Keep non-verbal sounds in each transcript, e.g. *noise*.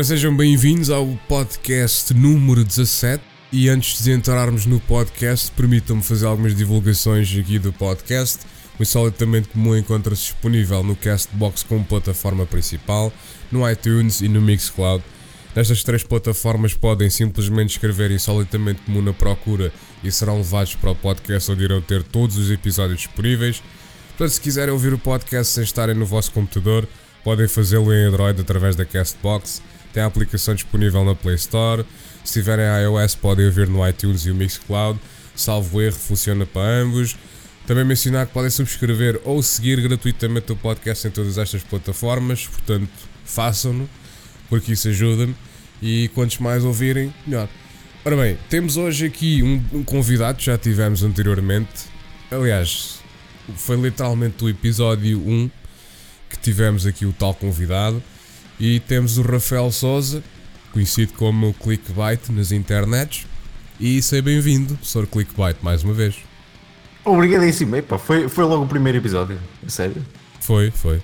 Ora, sejam bem-vindos ao podcast número 17. E antes de entrarmos no podcast, permitam-me fazer algumas divulgações aqui do podcast. O Insolitamente Comum encontra-se disponível no Castbox como plataforma principal, no iTunes e no Mixcloud. Nestas três plataformas podem simplesmente escrever Insolitamente Comum na procura e serão levados para o podcast onde irão ter todos os episódios disponíveis. Portanto, se quiserem ouvir o podcast sem estarem no vosso computador, podem fazê-lo em Android através da Castbox. Tem a aplicação disponível na Play Store. Se tiverem iOS, podem ouvir no iTunes e o Mixcloud. Salvo erro, funciona para ambos. Também mencionar que podem subscrever ou seguir gratuitamente o podcast em todas estas plataformas, portanto, façam-no, porque isso ajuda-me. E quantos mais ouvirem, melhor. Ora bem, temos hoje aqui um, um convidado já tivemos anteriormente. Aliás, foi literalmente o episódio 1 que tivemos aqui o tal convidado. E temos o Rafael Souza, conhecido como Clickbait nas internets. E seja bem-vindo, Sr. Clickbait, mais uma vez. Obrigadíssimo. Epa, foi, foi logo o primeiro episódio. É sério? Foi, foi.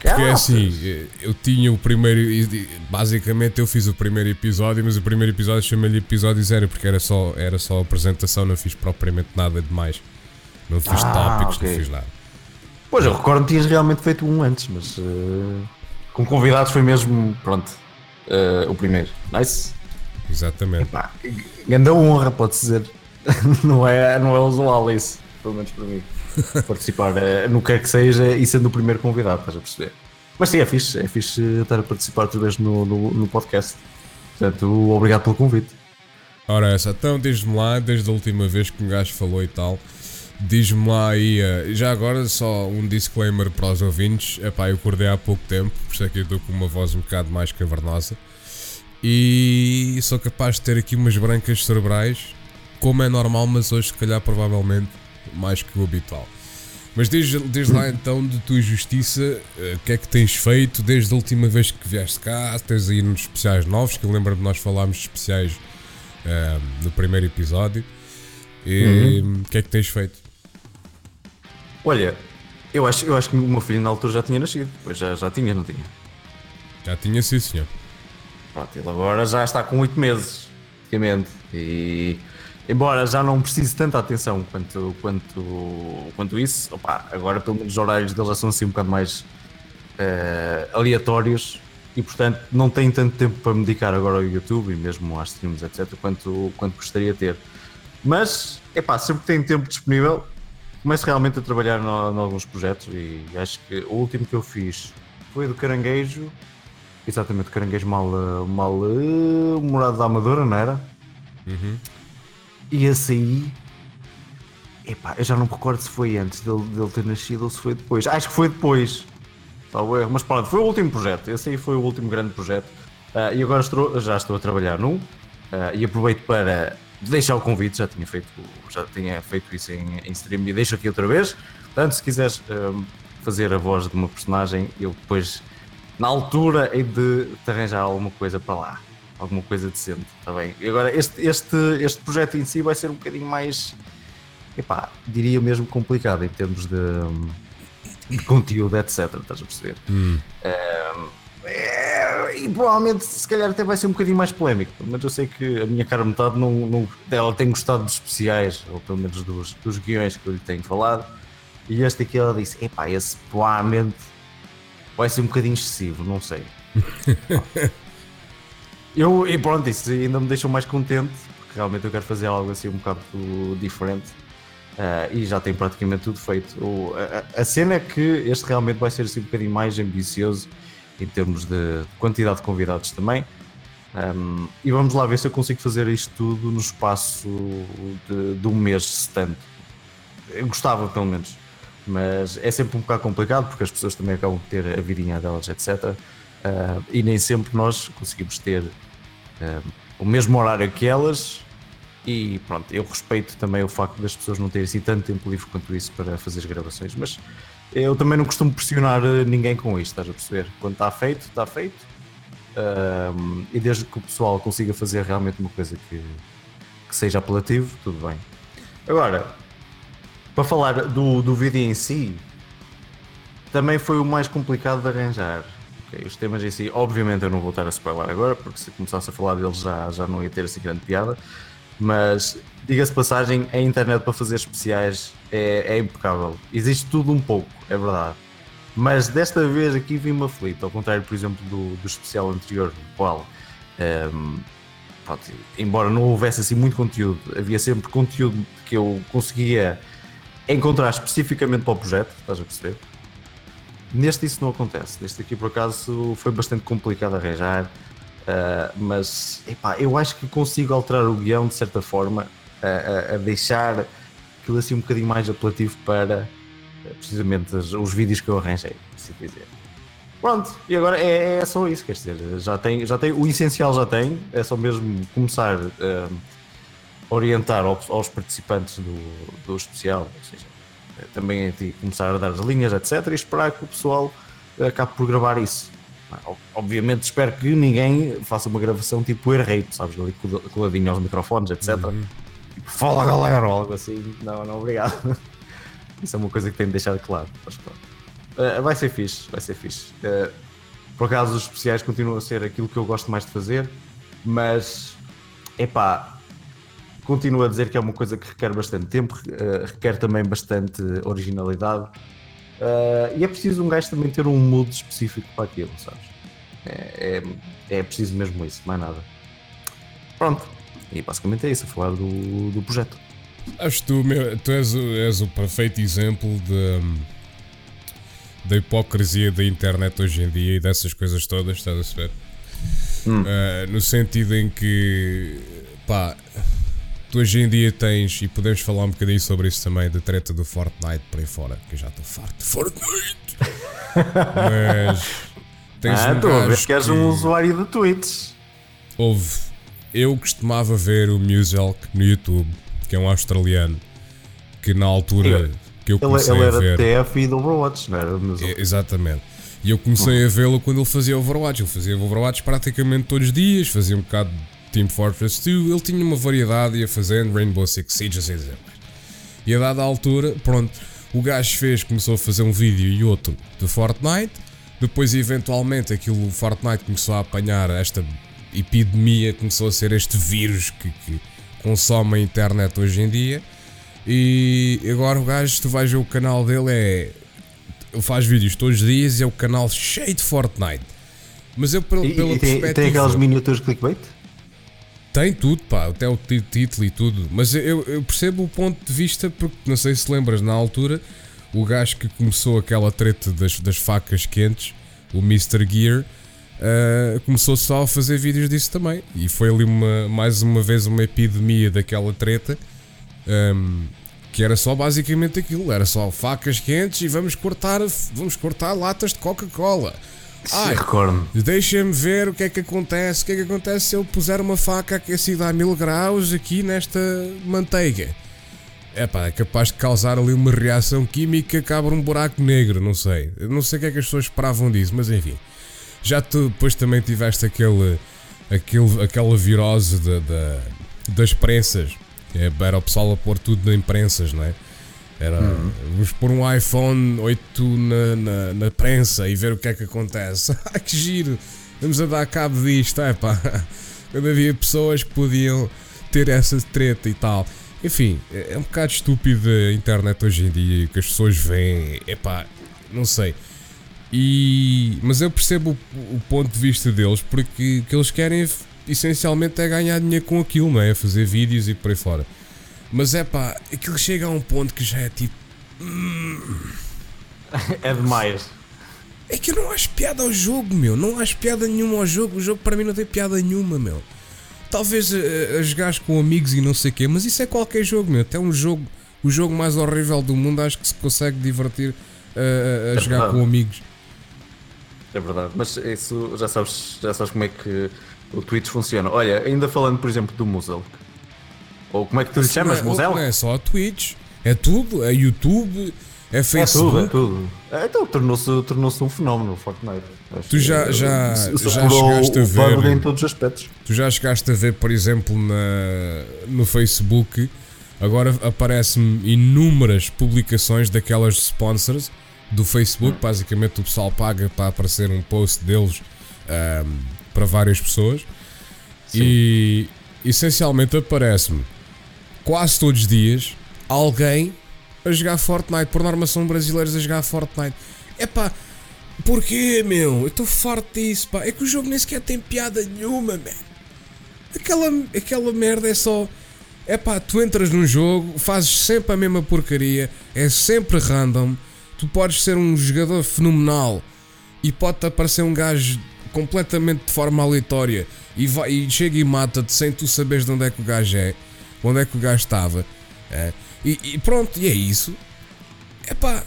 Porque é assim, eu tinha o primeiro. Basicamente eu fiz o primeiro episódio, mas o primeiro episódio chamei-lhe episódio zero, porque era só, era só apresentação, não fiz propriamente nada demais. Não fiz Ah, tópicos, ok. não fiz nada. Pois, eu recordo que tinhas realmente feito um antes, mas eh, com convidados foi mesmo, pronto, eh, o primeiro. Nice. Exatamente. Pá, grande honra, pode-se dizer. *laughs* não, é, não é usual isso, pelo menos para mim. *laughs* Participar eh, no que é que seja e sendo o primeiro convidado, estás a perceber? Mas sim, é fixe, é fixe estar a participar outra vez no, no, no podcast. Portanto, obrigado pelo convite. Ora, essa, então diz-me lá, desde a última vez que um gajo falou e tal, diz-me lá aí, eh, já agora só um disclaimer para os ouvintes, epá, eu acordei há pouco tempo, por isso é que eu estou com uma voz um bocado mais cavernosa, e sou capaz de ter aqui umas brancas cerebrais, como é normal, mas hoje se calhar provavelmente mais que o habitual. Mas diz, diz lá *laughs* então de tua justiça, eh, o que é que tens feito desde a última vez que vieste cá? Tens aí uns especiais novos, que eu lembro de nós falámos de especiais eh, no primeiro episódio. E o que é que tens feito? Olha, eu acho, eu acho que o meu filho na altura já tinha nascido. Pois já, já tinha, não tinha? Já tinha sim, senhor. Pronto, ele agora já está com 8 meses, praticamente. E embora já não precise tanta atenção quanto, quanto, quanto isso, opá, agora pelo menos os horários dele já são assim um bocado mais eh, aleatórios e portanto não tem tanto tempo para me dedicar agora ao YouTube e mesmo às streams, etc., quanto, quanto gostaria de ter. Mas, epá, sempre que tenho tempo disponível, começo realmente a trabalhar em alguns projetos e acho que o último que eu fiz foi do Caranguejo, exatamente, o Caranguejo mal, mal eh, morado da Amadora, não era? E esse aí, epá, eu já não me recordo se foi antes dele, dele ter nascido ou se foi depois. Acho que foi depois, talvez, mas pronto, foi o último projeto. Esse aí foi o último grande projeto. Ah, e agora estou, já estou a trabalhar num ah, e aproveito para deixar o convite. Já tinha feito, já tinha feito isso em, em stream e deixo aqui outra vez. Portanto, se quiseres ah, fazer a voz de uma personagem, eu depois, na altura, hei de te arranjar alguma coisa para lá. Alguma coisa decente, está bem? E agora, este, este, este projeto em si vai ser um bocadinho mais, epá, diria mesmo complicado em termos de, de conteúdo, etc. Estás a perceber? É, e provavelmente, se calhar, até vai ser um bocadinho mais polémico. Mas eu sei que a minha cara metade não, não, ela tem gostado dos especiais, ou pelo menos dos, dos guiões que eu lhe tenho falado. E este aqui ela disse: epá, esse provavelmente vai ser um bocadinho excessivo, não sei. *laughs* eu, e pronto, isso ainda me deixou mais contente, porque realmente eu quero fazer algo assim um bocado diferente. Ah, e já tem praticamente tudo feito. O- a, a- a cena é que este realmente vai ser assim um bocadinho mais ambicioso em termos de quantidade de convidados também. Um, e vamos lá ver se eu consigo fazer isto tudo no espaço de, de um mês, se tanto. Eu gostava, pelo menos. Mas é sempre um bocado complicado porque as pessoas também acabam de ter a vidinha delas, etc. Uh, e nem sempre nós conseguimos ter uh, o mesmo horário que elas e pronto, eu respeito também o facto das pessoas não terem assim tanto tempo livre quanto isso para fazer as gravações, mas eu também não costumo pressionar ninguém com isto, estás a perceber? Quando está feito, está feito. Um, e desde que o pessoal consiga fazer realmente uma coisa que, que seja apelativo, tudo bem. Agora, para falar do, do vídeo em si, também foi o mais complicado de arranjar. Okay, os temas em si, obviamente eu não vou estar a spoiler agora, porque se começasse a falar deles já, já não ia ter assim grande piada. Mas diga-se passagem, a internet para fazer especiais é, é, impecável. Existe tudo um pouco, é verdade. Mas desta vez aqui vi-me aflito, ao contrário, por exemplo, do, do especial anterior, no qual, um, ehm, pronto, embora não houvesse assim muito conteúdo, havia sempre conteúdo que eu conseguia encontrar especificamente para o projeto, estás a perceber? Neste isso não acontece. Neste aqui por acaso foi bastante complicado arranjar, uh, mas epá, eu acho que consigo alterar o guião de certa forma a, a, a deixar aquilo assim um bocadinho mais apelativo para uh, precisamente os, os, vídeos que eu arranjei, se dizer. Pronto, e agora é, é, só isso, quer dizer, já tem, já tem, o essencial já tem, é só mesmo começar a orientar aos, aos participantes do, do especial, ou seja, também a ti começar a dar as linhas, etc. E esperar que o pessoal acabe por gravar isso. Obviamente espero que ninguém faça uma gravação tipo rate, sabes, ali coladinho aos microfones, etc. Uhum. Tipo, fala galera, ou algo assim. Não, não, obrigado. *laughs* Isso é uma coisa que tenho de deixar claro. Mas, uh, vai ser fixe, vai ser fixe. Uh, por acaso os especiais continuam a ser aquilo que eu gosto mais de fazer, mas epá, Continuo a dizer que é uma coisa que requer bastante tempo, uh, requer também bastante originalidade. Uh, e é preciso um gajo também ter um mood específico para aquilo, sabes? É, é, é preciso mesmo isso, mais nada. Pronto. E basicamente é isso, a falar do, do projeto. Acho que tu, meu, tu és, és o perfeito exemplo de, da hipocrisia da internet hoje em dia e dessas coisas todas, estás a saber? Hum. Uh, no sentido em que, pá, tu hoje em dia tens, e podemos falar um bocadinho sobre isso também, da treta do Fortnite para aí fora, que eu já estou farto de Fortnite. *laughs* Mas tens ah, um a ver que és um usuário de tweets. Houve. Eu costumava ver o Muselk no YouTube, que é um australiano, que na altura que eu comecei ele, ele a ver. Ele era TF e do Overwatch, não era? É, exatamente. E eu comecei a vê-lo quando ele fazia Overwatch. Ele fazia Overwatch praticamente todos os dias, fazia um bocado Team Fortress 2, ele tinha uma variedade, ia fazendo Rainbow Six Siege, assim dizer. E a dada altura, pronto, o gajo fez, começou a fazer um vídeo e outro de Fortnite, depois eventualmente aquilo, o Fortnite começou a apanhar esta epidemia, começou a ser este vírus que, que consome a internet hoje em dia, e agora o gajo, tu vais ver o canal dele, é. Ele faz vídeos todos os dias e é o canal cheio de Fortnite. Mas eu, pela, pela e, tem, tem aquelas miniaturas clickbait? Tem tudo, pá, até o título e tudo. Mas eu, eu, percebo o ponto de vista, porque não sei se lembras, na altura, o gajo que começou aquela treta das, das facas quentes, o Mr. Gear, uh, começou só a fazer vídeos disso também. E foi ali uma, mais uma vez uma epidemia daquela treta. Um, que era só basicamente aquilo, era só facas quentes e vamos cortar, vamos cortar latas de Coca-Cola. Ai. Deixa-me ver o que é que acontece. O que é que acontece se eu puser uma faca aquecida a mil graus aqui nesta manteiga? É pá, é capaz de causar ali uma reação química que abre um buraco negro, não sei. Eu não sei o que é que as pessoas esperavam disso, mas enfim. Já tu depois também tiveste aquele, aquele, aquela virose de, de, das prensas. É, era o pessoal a pôr tudo em prensas, não é? Era, uhum. vamos pôr um iPhone 8 na, na, na, prensa e ver o que é que acontece. *laughs* Ah, que giro! Vamos a dar cabo disto, é pá. Quando havia pessoas que podiam ter essa treta e tal. Enfim, é, é um bocado estúpido a internet hoje em dia que as pessoas veem, é pá, não sei. E, mas eu percebo o, o, ponto de vista deles porque o que eles querem essencialmente é ganhar dinheiro com aquilo, não é? Fazer vídeos e por aí fora. Mas é pá, aquilo chega a um ponto que já é tipo. Hum, *laughs* é demais. É que eu não acho piada ao jogo, meu. Não acho piada nenhuma ao jogo. O jogo para mim não tem piada nenhuma, meu. Talvez a, eh, a jogar com amigos e não sei o quê, mas isso é qualquer jogo, meu. Até um jogo, o jogo mais horrível do mundo, acho que se consegue divertir uh, a jogar com amigos. É verdade, mas isso já sabes, já sabes como é que o Twitch funciona. Olha, ainda falando, por exemplo, do Muzel. Ou como é que tu lhe chamas? não é? Não é só a Twitch, é tudo, é YouTube, é Facebook. É tudo, é tudo. É, então tornou-se tornou um fenómeno o Fortnite. Tu já, já, Se- já chegaste a ver. em todos os aspectos. Tu já chegaste a ver, por exemplo, na, no Facebook, agora aparecem-me inúmeras publicações daquelas sponsors do Facebook. Basicamente, o pessoal paga para aparecer um post deles ahm, para várias pessoas. E essencialmente aparece-me quase todos os dias alguém a jogar Fortnite. Por norma, são brasileiros a jogar Fortnite. Epá, porquê, meu? Eu estou farto disso, pá. É que o jogo nem sequer tem piada nenhuma, man. Aquela, aquela merda é só. É pá, tu entras num jogo, fazes sempre a mesma porcaria, é sempre random. Tu podes ser um jogador fenomenal e pode-te aparecer um gajo completamente de forma aleatória e, vai, e chega e mata-te sem tu saberes de onde é que o gajo é, onde é que o gajo estava. é. E, e pronto, e é isso. É pá,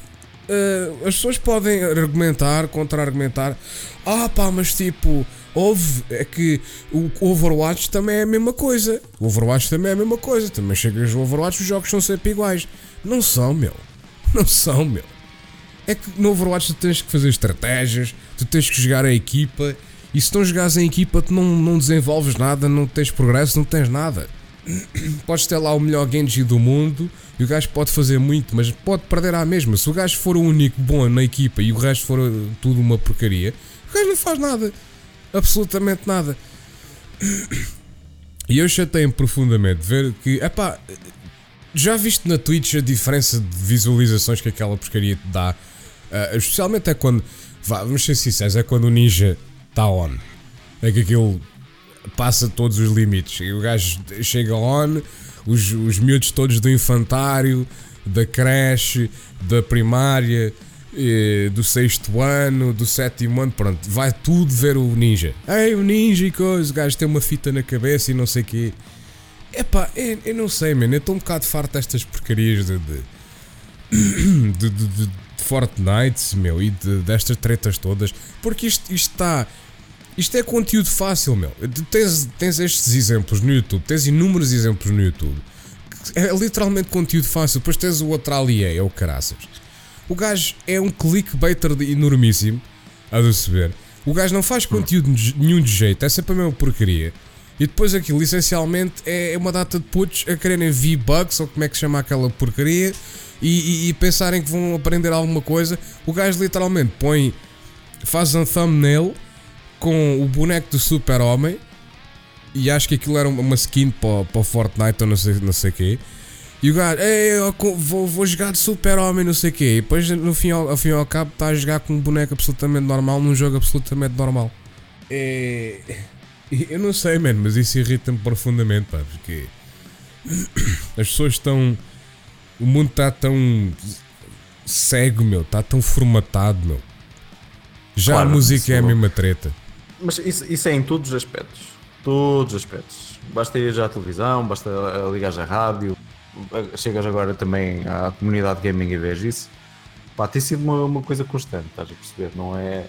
as pessoas podem argumentar, contra-argumentar. Ah pá, mas tipo, houve. É que o Overwatch também é a mesma coisa. O Overwatch também é a mesma coisa. Também chegas no Overwatch, os jogos são sempre iguais. Não são, meu. *laughs* Não são, meu. É que no Overwatch tu tens que fazer estratégias, tu tens que jogar em equipa. E se não jogares em equipa, tu não, não desenvolves nada, não tens progresso, não tens nada. *clears throat* Podes ter lá o melhor Genji do mundo e o gajo pode fazer muito, mas pode perder à mesma. Se o gajo for o único bom na equipa e o resto for uh, tudo uma porcaria, o gajo não faz nada. Absolutamente nada. *clears throat* E eu chatei-me profundamente ver que, epá, já viste na Twitch a diferença de visualizações que aquela porcaria te dá? Ah, especialmente é quando, vá, vamos ser sinceros, é quando o ninja está on. É que aquilo passa todos os limites. E o gajo chega on, os, os miúdos todos do infantário, da creche, da primária, do sexto ano, do sétimo ano, pronto, vai tudo ver o ninja. Ei, o ninja e coisa, o gajo tem uma fita na cabeça e não sei o quê. Epá, eu, eu não sei, mano, eu estou um bocado farto destas porcarias de, de, *coughs* de, de, de Fortnite, meu, e de, destas tretas todas, porque isto está. Isto é conteúdo fácil, meu. Tens, tens estes exemplos no YouTube, tens inúmeros exemplos no YouTube. É literalmente conteúdo fácil. Depois tens o outro ali, é, é o caraças. O gajo é um clickbaiter enormíssimo, a ver. O gajo não faz conteúdo nenhum de jeito, é sempre a mesma porcaria. E depois aquilo, essencialmente, é uma data de putos a quererem V-Bucks, ou como é que se chama aquela porcaria, e, e- e pensarem que vão aprender alguma coisa. O gajo literalmente põe, faz um thumbnail com o boneco do super-homem, e acho que aquilo era uma skin para, para o Fortnite ou não sei, não sei quê. E o gajo, Ei, vou, vou jogar de super-homem, não sei o quê. E depois, no fim, ao, ao fim e ao cabo, está a jogar com um boneco absolutamente normal, num jogo absolutamente normal. É... Eu não sei, mano, mas isso irrita-me profundamente, pá, porque *coughs* as pessoas estão. O mundo está tão cego, meu, está tão formatado, meu. Já Claro, a música é a é mesma treta. Mas isso, isso é em todos os aspectos. Todos os aspectos. Basta ir já à televisão, basta ligar à rádio, chegas agora também à comunidade gaming e vês isso. Pá, tem sido uma, uma coisa constante, estás a perceber? Não é,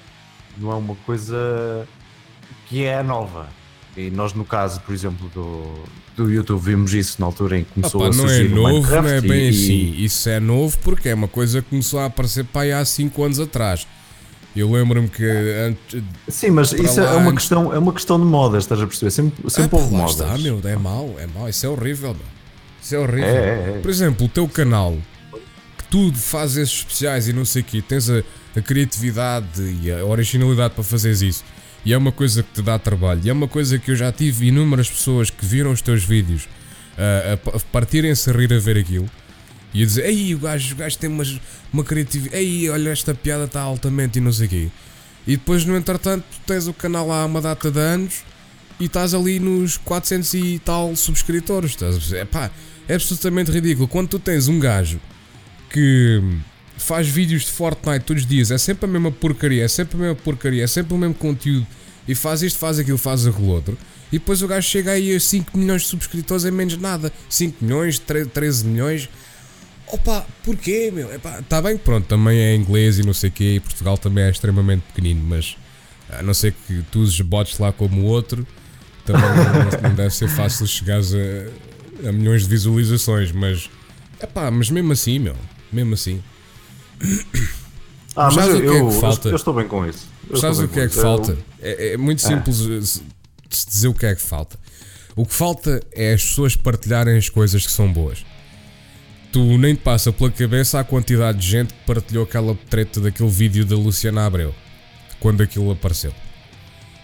não é uma coisa que é nova. E nós, no caso, por exemplo, do, do YouTube, vimos isso na altura em que começou Opa, a não é surgir novo, não é Minecraft bem e- assim. Isso é novo porque é uma coisa que começou a aparecer aí há 5 anos atrás. Eu lembro-me que antes. Sim, mas isso é uma, antes- questão, é uma questão de modas, estás a perceber? Sempre, sempre Ah, houve modas. está, meu, é mau, é mau, isso é horrível, meu. Isso é horrível. É, é, é. Por exemplo, o teu canal, que tu fazes esses especiais e não sei o quê, tens a, a criatividade e a originalidade para fazeres isso, e é uma coisa que te dá trabalho, e é uma coisa que eu já tive inúmeras pessoas que viram os teus vídeos ah, a, a partirem-se a rir a ver aquilo. E a dizer, ei, o gajo, o gajo tem umas, uma criatividade, ei, olha, esta piada está altamente e não sei quê. E depois, no entretanto, tens o canal há uma data de anos e estás ali nos 400 e tal subscritores. Estás a perceber? Epá, é absolutamente ridículo. Quando tu tens um gajo que faz vídeos de Fortnite todos os dias, é sempre a mesma porcaria, é sempre a mesma porcaria, é sempre o mesmo conteúdo e faz isto, faz aquilo, faz aquilo outro. E depois o gajo chega aí a 5 milhões de subscritores em menos nada. 5 milhões, tre- 13 milhões. Opa, porquê, meu? Está bem que pronto, também é inglês e não sei o quê, e Portugal também é extremamente pequenino, mas A não ser que tu uses bots lá como o outro, também não, não deve ser fácil chegares a, a milhões de visualizações, mas. Epá, mas mesmo assim, meu. Mesmo assim. Ah, mas eu, o que é que eu- falta? eu estou bem com isso. Eu Sabes o que é que isso. falta? Eu- É, é muito simples se- de se dizer o que é que falta. O que falta é as pessoas partilharem as coisas que são boas. Tu nem te passa pela cabeça a quantidade de gente que partilhou aquela treta daquele vídeo da Luciana Abreu quando aquilo apareceu.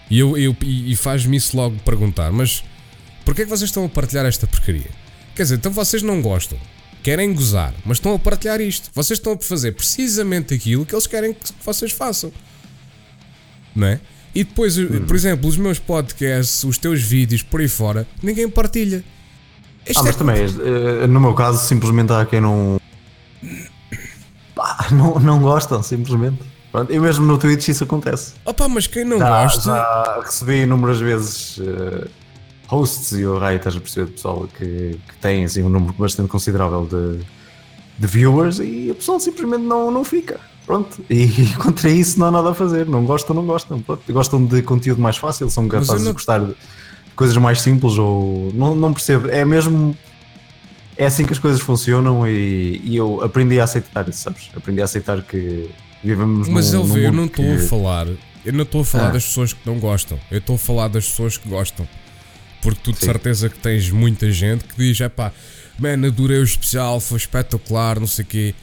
E, eu, eu- e, faz-me isso logo perguntar: mas porquê é que vocês estão a partilhar esta porcaria? Quer dizer, então vocês não gostam, querem gozar, mas estão a partilhar isto. Vocês estão a fazer precisamente aquilo que eles querem que vocês façam não é? E depois, por exemplo, os meus podcasts, os teus vídeos por aí fora, ninguém partilha. Ah, é mas também, eh, no meu caso, simplesmente há quem não. Pá, não, não gostam, simplesmente. Pronto, e mesmo no Twitch isso acontece. Opa, mas quem não Já, gosta. já recebi inúmeras vezes eh, hosts e o Rai, estás a perceber, pessoal que, que tem assim, um número bastante considerável de, de viewers e a pessoa simplesmente não, não fica. Pronto, e, *laughs* contra isso não há nada a fazer. Não gostam, não gostam. Pronto, gostam de conteúdo mais fácil, são eu capazes não- de gostar de coisas mais simples ou. Não, não percebo. É mesmo. É assim que as coisas funcionam e, e eu aprendi a aceitar isso, sabes? Aprendi a aceitar que vivemos Mas num, vê, eu não estou que- a falar. Eu não estou a falar Ah. das pessoas que não gostam. Eu estou a falar das pessoas que gostam. Porque tu de Sim. certeza que tens muita gente que diz: é pá, man, adorei o especial, foi espetacular, não sei o quê.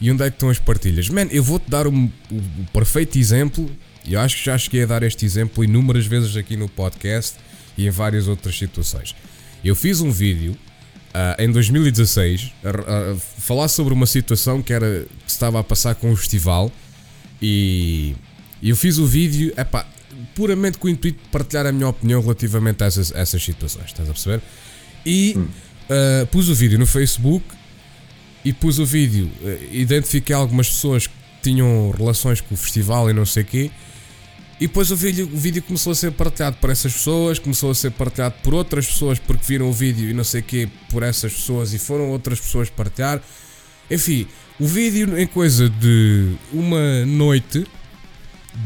E onde é que estão as partilhas? Man, eu vou-te dar um- o, o perfeito exemplo. E eu acho que já cheguei a dar este exemplo inúmeras vezes aqui no podcast e em várias outras situações. Eu fiz um vídeo ah, em 2016 a, a falar sobre uma situação que era que estava a passar com o festival e eu fiz o vídeo epá, puramente com o intuito de partilhar a minha opinião relativamente a essas, a essas situações, estás a perceber? E ah, pus o vídeo no Facebook e pus o vídeo, ah, identifiquei algumas pessoas que tinham relações com o festival e não sei o quê. E depois o vídeo, o vídeo começou a ser partilhado por essas pessoas, começou a ser partilhado por outras pessoas porque viram o vídeo e não sei o quê por essas pessoas e foram outras pessoas partilhar. Enfim, o vídeo em coisa de uma noite,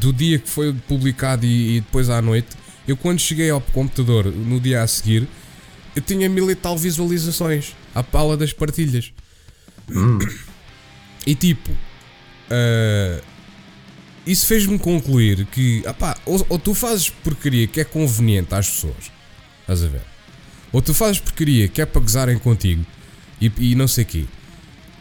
do dia que foi publicado e, e depois à noite, eu quando cheguei ao computador no dia a seguir, eu tinha mil e tal visualizações à pala das partilhas. E tipo, ah, isso fez-me concluir que, apá, ou, ou tu fazes porcaria que é conveniente às pessoas, estás a ver? Ou tu fazes porcaria que é para gozarem contigo e, e não sei quê.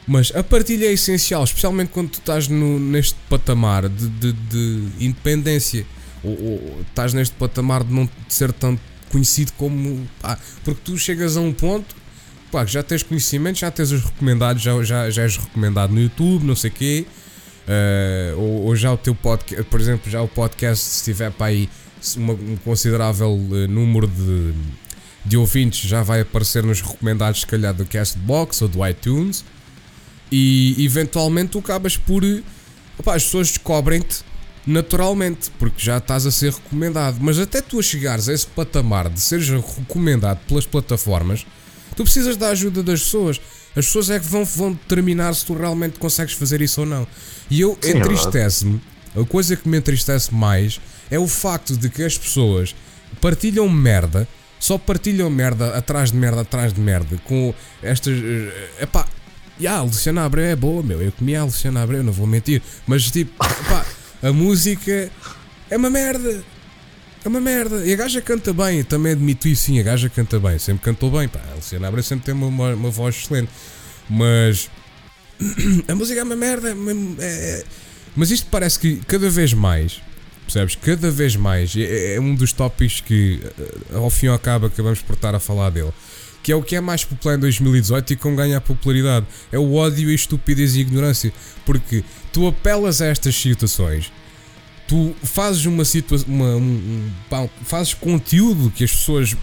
Mas a partilha é essencial, especialmente quando tu estás no- neste patamar de, de- de independência. Ou, ou estás neste patamar de não ser tão conhecido como. pá, porque tu chegas a um ponto, pá, já tens conhecimento, já tens os recomendados, já, já, já és recomendado no YouTube, não sei o quê. Eh, ou, ou já o teu podcast, por exemplo, já o podcast, se tiver para aí uma- um considerável eh, número de, de ouvintes, já vai aparecer nos recomendados, se calhar, do Castbox ou do iTunes e eventualmente tu acabas por. opá, as pessoas descobrem-te naturalmente, porque já estás a ser recomendado. Mas até tu a chegares a esse patamar de seres recomendado pelas plataformas, tu precisas da ajuda das pessoas. As pessoas é que vão, vão determinar se tu realmente consegues fazer isso ou não. E eu é entristece-me, a coisa que me entristece mais é o facto de que as pessoas partilham merda, só partilham merda atrás de merda atrás de merda, com estas. eh, Epá, Ya, a Luciana Abreu é boa, meu. Eu comi a Luciana Abreu, não vou mentir. Mas tipo, pá, a música é uma merda. É uma merda. E a gaja canta bem, também admito isso, sim. A gaja canta bem, sempre cantou bem. Pá, a Luciana Abreu sempre tem uma, uma, uma voz excelente. Mas *clears throat* a música é uma merda. é uma- é- Mas isto parece que cada vez mais, percebes? Cada vez mais é, é um dos tópicos que eh, ao fim e ao cabo acabamos por estar a falar dele. Que é o que é mais popular em 2018 e com ganha a popularidade. É o ódio e estupidez e ignorância. Porque tu apelas a estas situações, tu fazes uma situação. Uma, um- um- fazes conteúdo que as pessoas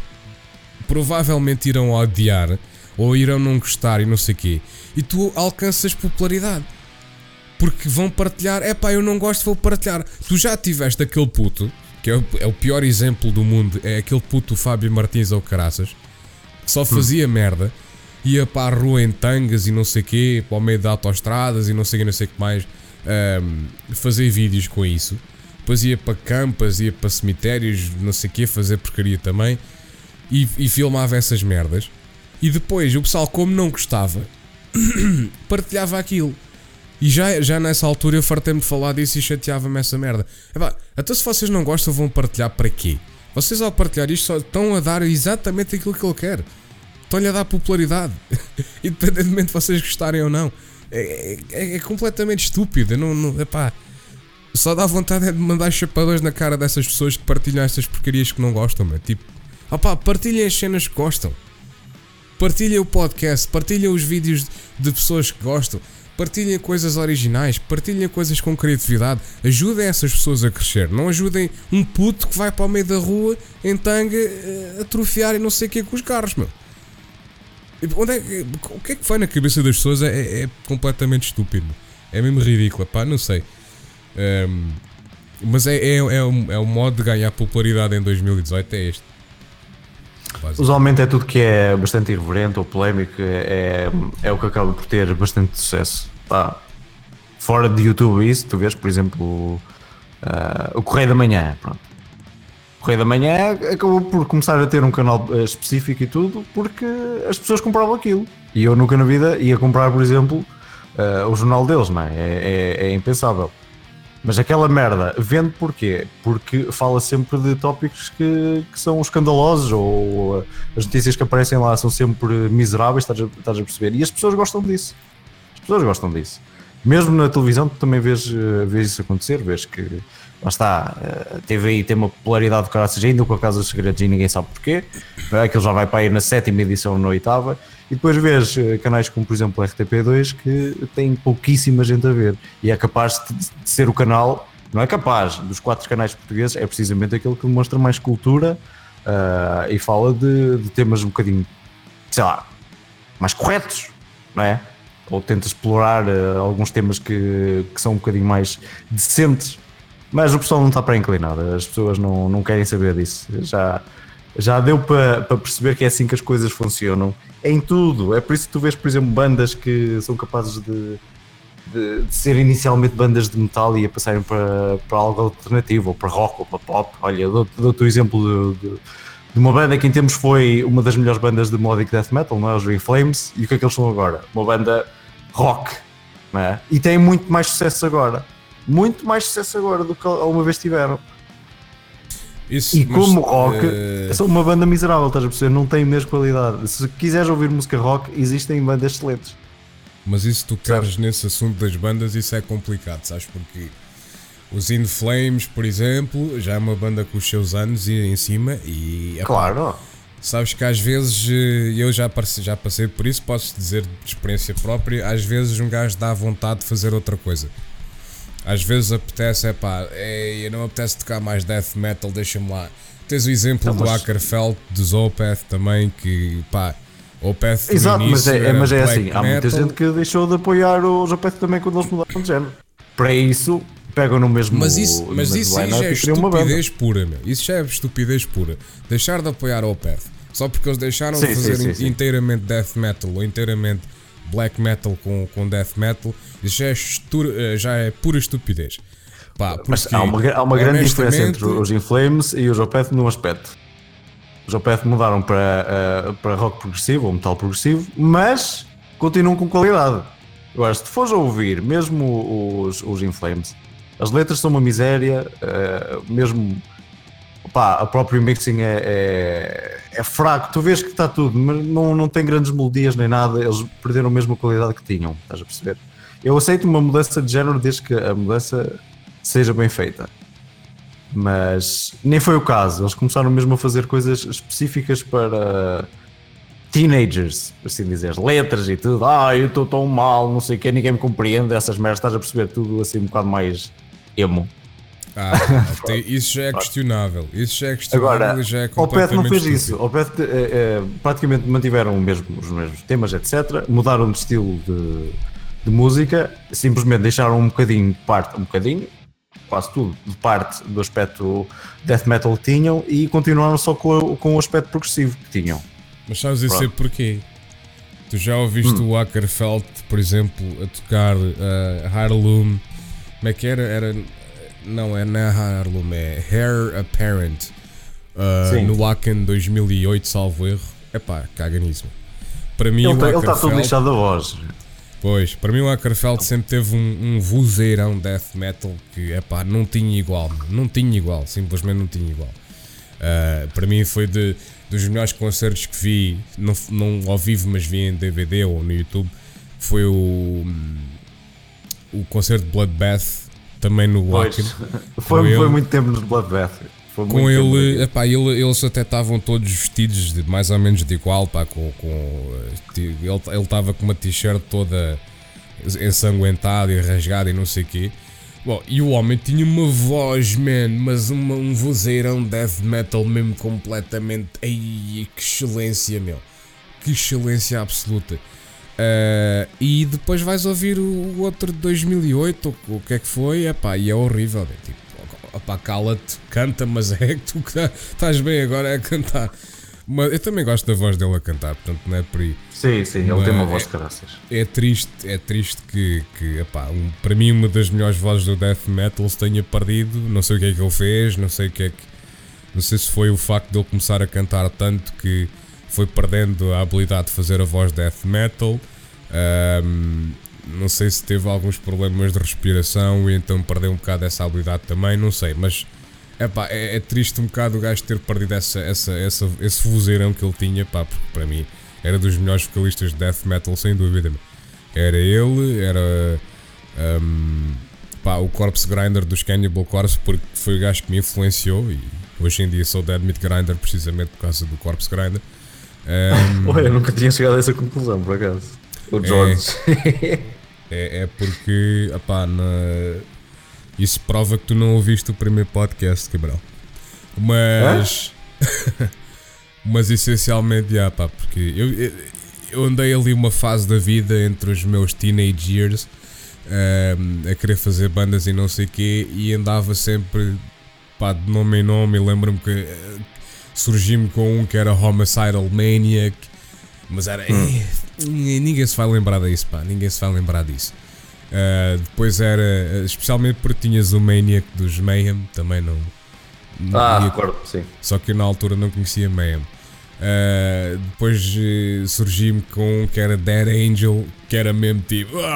provavelmente irão odiar ou irão não gostar e não sei quê. E tu alcanças popularidade. Porque vão partilhar, é pá, eu não gosto, vou partilhar. Tu já tiveste aquele puto, que é o, é o pior exemplo do mundo, é aquele puto Fábio Martins ou Caraças, que só fazia merda, ia para a rua em tangas e não sei quê, para o meio de autoestradas e não sei quê, não sei o que mais, ahm, fazer vídeos com isso. depois ia para campas, ia para cemitérios, não sei o que, fazer porcaria também, e, e filmava essas merdas. E depois o pessoal, como não gostava, *coughs* partilhava aquilo. E já, já nessa altura eu fartei-me de falar disso e chateava-me essa merda. Epá, até se vocês não gostam, vão partilhar para quê? Vocês ao partilhar isto só estão a dar exatamente aquilo que ele quer. Estão-lhe a dar popularidade. *laughs* Independentemente de vocês gostarem ou não. É, é, é completamente estúpido. Não, não, epá, só dá vontade é de mandar chapadões na cara dessas pessoas que partilham estas porcarias que não gostam, mano. Tipo, opá, partilhem as cenas que gostam. Partilhem o podcast, partilhem os vídeos de pessoas que gostam partilhem coisas originais, partilhem coisas com criatividade, ajudem essas pessoas a crescer, não ajudem um puto que vai para o meio da rua em tanga eh, a trofiar e não sei o que com os carros, meu. Onde é, o que é que foi na cabeça das pessoas é, é, é completamente estúpido. É mesmo ridículo, pá, não sei. Um, mas é, é, é, o, é o modo de ganhar popularidade em 2018, é este. Usualmente é tudo que é bastante irreverente ou polémico, é, é o que acaba por ter bastante sucesso. Pá, fora de YouTube, isso, tu vês, por exemplo, uh, o Correio da Manhã. Pronto. Correio da Manhã acabou por começar a ter um canal eh, específico e tudo porque as pessoas compravam aquilo. E eu nunca na vida ia comprar, por exemplo, uh, o jornal deles, não é? É, é, é impensável. Mas aquela merda vende porquê? Porque fala sempre de tópicos que, que são escandalosos ou as notícias que aparecem lá são sempre miseráveis, estás a, estás a perceber? E as pessoas gostam disso. As pessoas gostam disso. Mesmo na televisão, tu também vês, eh, vês isso acontecer, vês que lá está, eh, TV tem uma popularidade do caraças ainda com a Casa dos Segredos e ninguém sabe porquê. Aquilo já vai para ir na sétima edição, na oitava. E depois vês eh, canais como, por exemplo, o RTP2 que tem pouquíssima gente a ver. E é capaz de ser o canal, não é capaz, dos quatro canais portugueses, é precisamente aquele que demonstra mais cultura uh, e fala de, de, temas um bocadinho, sei lá, mais corretos, não é? Ou tenta explorar uh, alguns temas que, que são um bocadinho mais decentes. Mas o pessoal não está para inclinado, as pessoas não, não querem saber disso. Já, já deu para, para perceber que é assim que as coisas funcionam em tudo. É por isso que tu vês, por exemplo, bandas que são capazes de, de, de ser inicialmente bandas de metal e a passarem para, para algo alternativo, ou para rock, ou para pop. Olha, dou-te dou o exemplo de, de, uma banda que em tempos foi uma das melhores bandas de melodic death metal, não é? Os Flames, e o que é que eles são agora? Uma banda rock, é? E tem muito mais sucesso agora. Muito mais sucesso agora do que alguma vez tiveram. Isso, e como rock, uh... são uma banda miserável, estás a perceber? Não tem mesmo qualidade. Se quiseres ouvir música rock, existem bandas excelentes. Mas isso tu queres nesse assunto das bandas, isso é complicado, sabes? Porque os In Flames, por exemplo, já é uma banda com os seus anos em cima e. É claro. sabes que às vezes eh, eu já passei, já passei por isso, posso dizer de experiência própria, às vezes um gajo dá vontade de fazer outra coisa. Às vezes apetece, é pá, é, não apetece tocar mais death metal, deixa-me lá. Tens o exemplo então, do Ackerfeld, do Zopeth também, que pá, Opeth Exato, mas é, é mas é assim, há muita gente que deixou de apoiar o Zopeth também quando eles mudaram de género. Para isso, pegam no mesmo Mas isso, mas isso já é estupidez pura, meu. Isso já é estupidez pura. Deixar de apoiar o Opeth só porque eles deixaram sim, de fazer sim, sim, inteiramente death metal ou inteiramente black metal com, com death metal, já é, eh, já é pura estupidez. Pá, Mas há uma, há uma grande diferença entre os Inflames e os Opeth num aspecto. Os Opeth mudaram para, uh, para rock progressivo ou metal progressivo, mas continuam com qualidade. Agora, se fores a ouvir, mesmo os, os Inflames, as letras são uma miséria, uh, mesmo Pá, a própria mixing é, é, é, fraco, tu vês que está tudo, mas não, não tem grandes melodias nem nada, eles perderam a mesma qualidade que tinham, estás a perceber? Eu aceito uma mudança de género desde que a mudança seja bem feita. Mas nem foi o caso, eles começaram mesmo a fazer coisas específicas para teenagers, assim dizer, letras e tudo. Ah, eu estou tão mal, não sei o que, ninguém me compreende, essas merdas, estás a perceber tudo assim um bocado mais emo. Ah, *laughs* isso já é questionável. Isso já é questionável Agora, já é o PET não fez isso. O PET é, é, praticamente mantiveram mesmo, os mesmos temas, etc. Mudaram de estilo de, de, música, simplesmente deixaram um bocadinho de parte, um bocadinho, quase tudo, de parte do aspecto death metal que tinham e continuaram só com, o, com o aspecto progressivo que tinham. Mas sabes isso é porquê? Tu já ouviste hum. o Ackerfeld, por exemplo, a tocar uh, Harlem? Como é que era? Era Não, é na Harlem, é Hair Apparent. Uh, no Wacken 2008, salvo erro. Epá, caga nisso. Para mim, ele está todo lixado a voz. Pois, para mim o Ackerfeld sempre teve um, um vozeirão death metal que, epá, não tinha igual. Não tinha igual, simplesmente não tinha igual. Uh, para mim foi de, dos melhores concertos que vi, não, não ao vivo, mas vi em DVD ou no YouTube. Foi o, o concerto de Bloodbath, também no Wacken. *laughs* Foi, foi muito tempo no Bloodbath. Com ele, epá, ele, eles até estavam todos vestidos de, mais ou menos de igual, pá, com, com, eh, ele estava com uma t-shirt toda ensanguentada e rasgada e não sei o quê. Bom, e o homem tinha uma voz, man, mas uma, um vozeirão death metal mesmo completamente. Ai, que excelência, meu! Que excelência absoluta! Uh, e depois vais ouvir o, outro de 2008, o, o que é que foi, epá, e é horrível, né? tipo, opá, cala-te, canta, mas é que tu tá, estás bem agora é a cantar. Mas eu também gosto da voz dele a cantar, portanto não é por aí. Sim, sim, ele tem uma voz é, de caraças. É triste, é triste que, que epá, um, para mim, uma das melhores vozes do death metal se tenha perdido. Não sei o que é que ele fez, não sei o que é que. Não sei se foi o facto de ele começar a cantar tanto que foi perdendo a habilidade de fazer a voz death metal. Um, não sei se teve alguns problemas de respiração e então perdeu um bocado essa habilidade também, não sei, mas epá, é, é triste um bocado o gajo ter perdido essa, essa, essa, esse vozeirão que ele tinha, pá, porque para mim era dos melhores vocalistas de death metal, sem dúvida. Era ele, era um, pá, o Corpse Grinder dos Cannibal Corpse, porque foi o gajo que me influenciou e hoje em dia sou Dead Meat Grinder precisamente por causa do Corpse Grinder. *laughs* Um, eu nunca tinha chegado a essa conclusão, por acaso. O George. É, *laughs* é, é porque, opá, na... isso prova que tu não ouviste o primeiro podcast, Cabral. Mas. *laughs* mas essencialmente, já, pá, porque eu, eu andei ali uma fase da vida entre os meus teenage years um, a querer fazer bandas e não sei o quê, e andava sempre pá, de nome em nome. Lembro-me que uh, surgi-me com um que era Homicidal Maniac, mas era. Hum. Ninguém se vai lembrar disso, pá. Ninguém se vai lembrar disso. Uh, depois era. Especialmente porque tinhas o Maniac dos Mayhem, também não. não ah, recordo, sim. Só que eu na altura não conhecia Mayhem. Uh, depois uh, surgi-me com um que era Dead Angel, que era mesmo tipo. *laughs*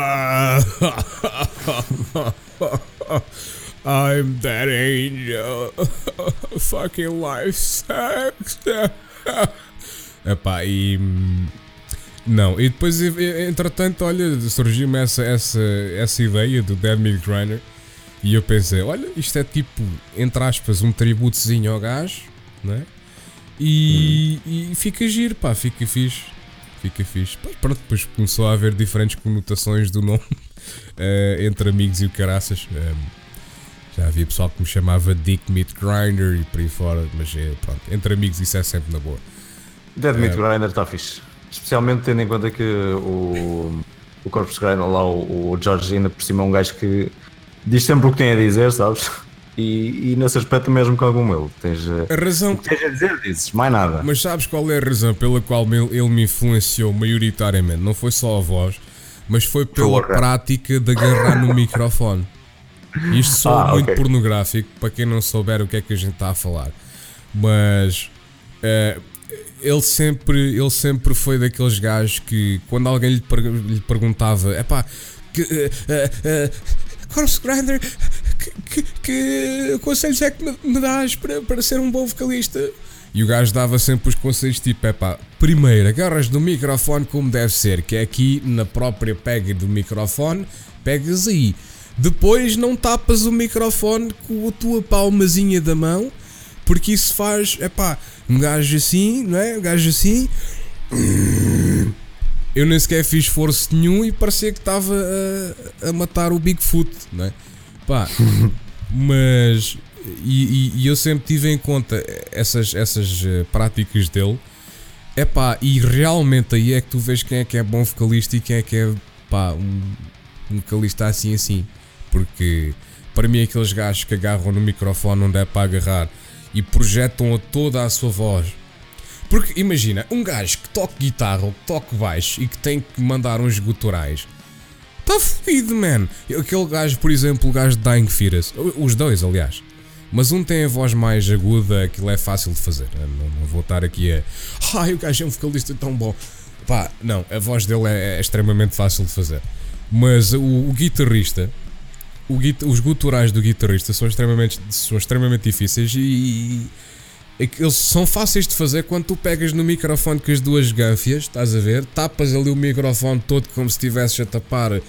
I'm Dead Angel. *laughs* Fucking life sucks. *laughs* Epá, e. Não, e depois, entretanto, olha, surgiu-me essa, essa, essa ideia do Dead Meat Grinder e eu pensei, olha, isto é tipo, entre aspas, um tributozinho ao gajo, né? E, hum. e fica giro, pá, fica fixe. Fica fixe. Pois, pronto, depois começou a haver diferentes conotações do nome uh, *laughs* entre amigos e o caraças. Um, ehm, já havia pessoal que me chamava Dick Meat Grinder e por aí fora, mas é, pronto, entre amigos isso é sempre na boa. Dead Meat uh, Grinder está fixe. Especialmente tendo em conta que o, o Corpus Grinder lá, o, o George, ainda por cima é um gajo que diz sempre o que tem a dizer, sabes? E, e nesse aspecto mesmo como ele. Tens, eh, a razão o que tens a dizer, dizes, mais nada. Mas sabes qual é a razão pela qual ele me influenciou maioritariamente? Não foi só a voz, mas foi pela foi prática de agarrar no *laughs* microfone. Isto só ah, muito okay. pornográfico para quem não souber o que é que a gente está a falar. Mas uh, ele sempre, ele sempre foi daqueles gajos que quando alguém lhe, per lhe perguntava, é pá, que, uh, uh, uh, Corpse Grinder, que, que, que, conselhos é que me, me dás para, para ser um bom vocalista? E o gajo dava sempre os conselhos tipo: é pá, primeiro agarras no microfone como deve ser, que é aqui na própria pega do microfone, pegas aí. Depois não tapas o microfone com a tua palmazinha da mão, porque isso faz, é pá, um gajo assim, não é? Um gajo assim. Eu nem sequer fiz esforço nenhum e parecia que estava a, a matar o Bigfoot, não é? Pá, *laughs* mas. E, e, e, eu sempre tive em conta essas, essas eh, práticas dele. É pá, e realmente aí é que tu vês quem é que é bom vocalista e quem é que é pá, um, um vocalista assim assim. Porque para mim aqueles gajos que agarram no microfone onde é para agarrar e projetam a toda a sua voz. Porque imagina, um gajo que toca guitarra ou que toca baixo e que tem que mandar uns guturais, Está fodido, man. Aquele gajo, por exemplo, o gajo de Dying Fetus, os dois, aliás. Mas um tem a voz mais aguda, aquilo é fácil de fazer. Não, não vou estar aqui a. Ai, o gajo é um vocalista tão bom. Pá, não, a voz dele é, é extremamente fácil de fazer. Mas o, o guitarrista, o, os guturais do guitarrista são extremamente, são extremamente difíceis e, e, eles são fáceis de fazer quando tu pegas no microfone com as duas gânfias, estás a ver? Tapas ali o microfone todo como se estivesses a tapar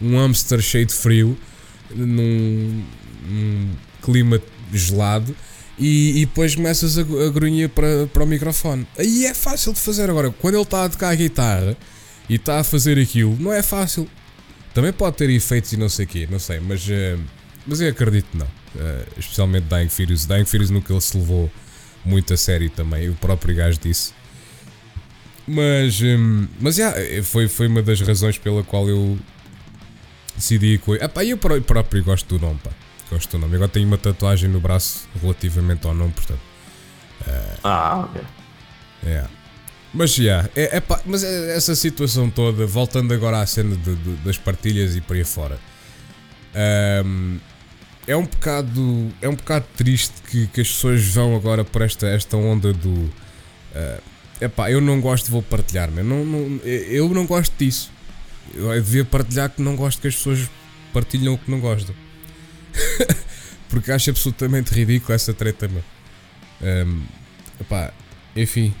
um hamster cheio de frio num, num clima gelado e, e, depois começas a, a grunhir para, para o microfone. Aí é fácil de fazer. Agora, quando ele está a tocar a guitarra e está a fazer aquilo, não é fácil. Também pode ter efeitos e não sei o quê, não sei, mas, uh, mas eu acredito que não. Uh, especialmente Dying Furious. Dying Furious nunca ele se levou muito a sério também, o próprio gajo disse. Mas, um, mas yeah, foi, foi uma das razões pela qual eu decidi. Epá, eu próprio gosto do nome, pá gosto do nome. Agora tenho uma tatuagem no braço relativamente ao nome, portanto. Uh, ah, ok. Yeah. Mas já, yeah, é, é pá, mas é, essa situação toda, voltando agora à cena de, de, das partilhas e por aí fora, um, é um bocado, é um bocado triste que, que as pessoas vão agora por esta, esta onda do uh, epá, eu não gosto, vou partilhar. Não, não, eu não gosto disso. Eu devia partilhar que não gosto que as pessoas partilham o que não gostam. *laughs* Porque acho absolutamente ridículo essa treta, meu. Um, epá, enfim.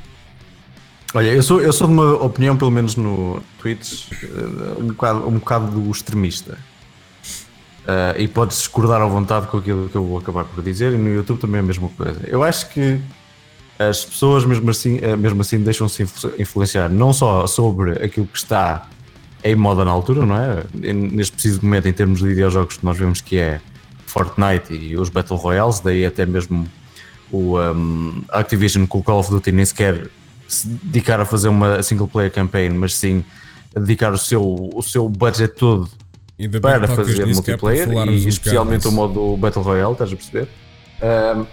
Olha, eu sou, eu sou de uma opinião, pelo menos no Twitch, eh, um bocado, um bocado do extremista. Uh, e podes discordar à vontade com aquilo que eu vou acabar por dizer, e no YouTube também é a mesma coisa. Eu acho que as pessoas, mesmo assim, eh, mesmo assim deixam-se influenciar não só sobre aquilo que está em moda na altura, não é? Neste preciso momento, em termos de videojogos, nós vemos que é Fortnite e os Battle Royales, daí até mesmo o um, Activision com o Call of Duty nem sequer se dedicar a fazer uma single player campaign, mas sim dedicar o seu, o seu budget todo para fazer é multiplayer é e especialmente o modo Battle Royale, estás a perceber? Um,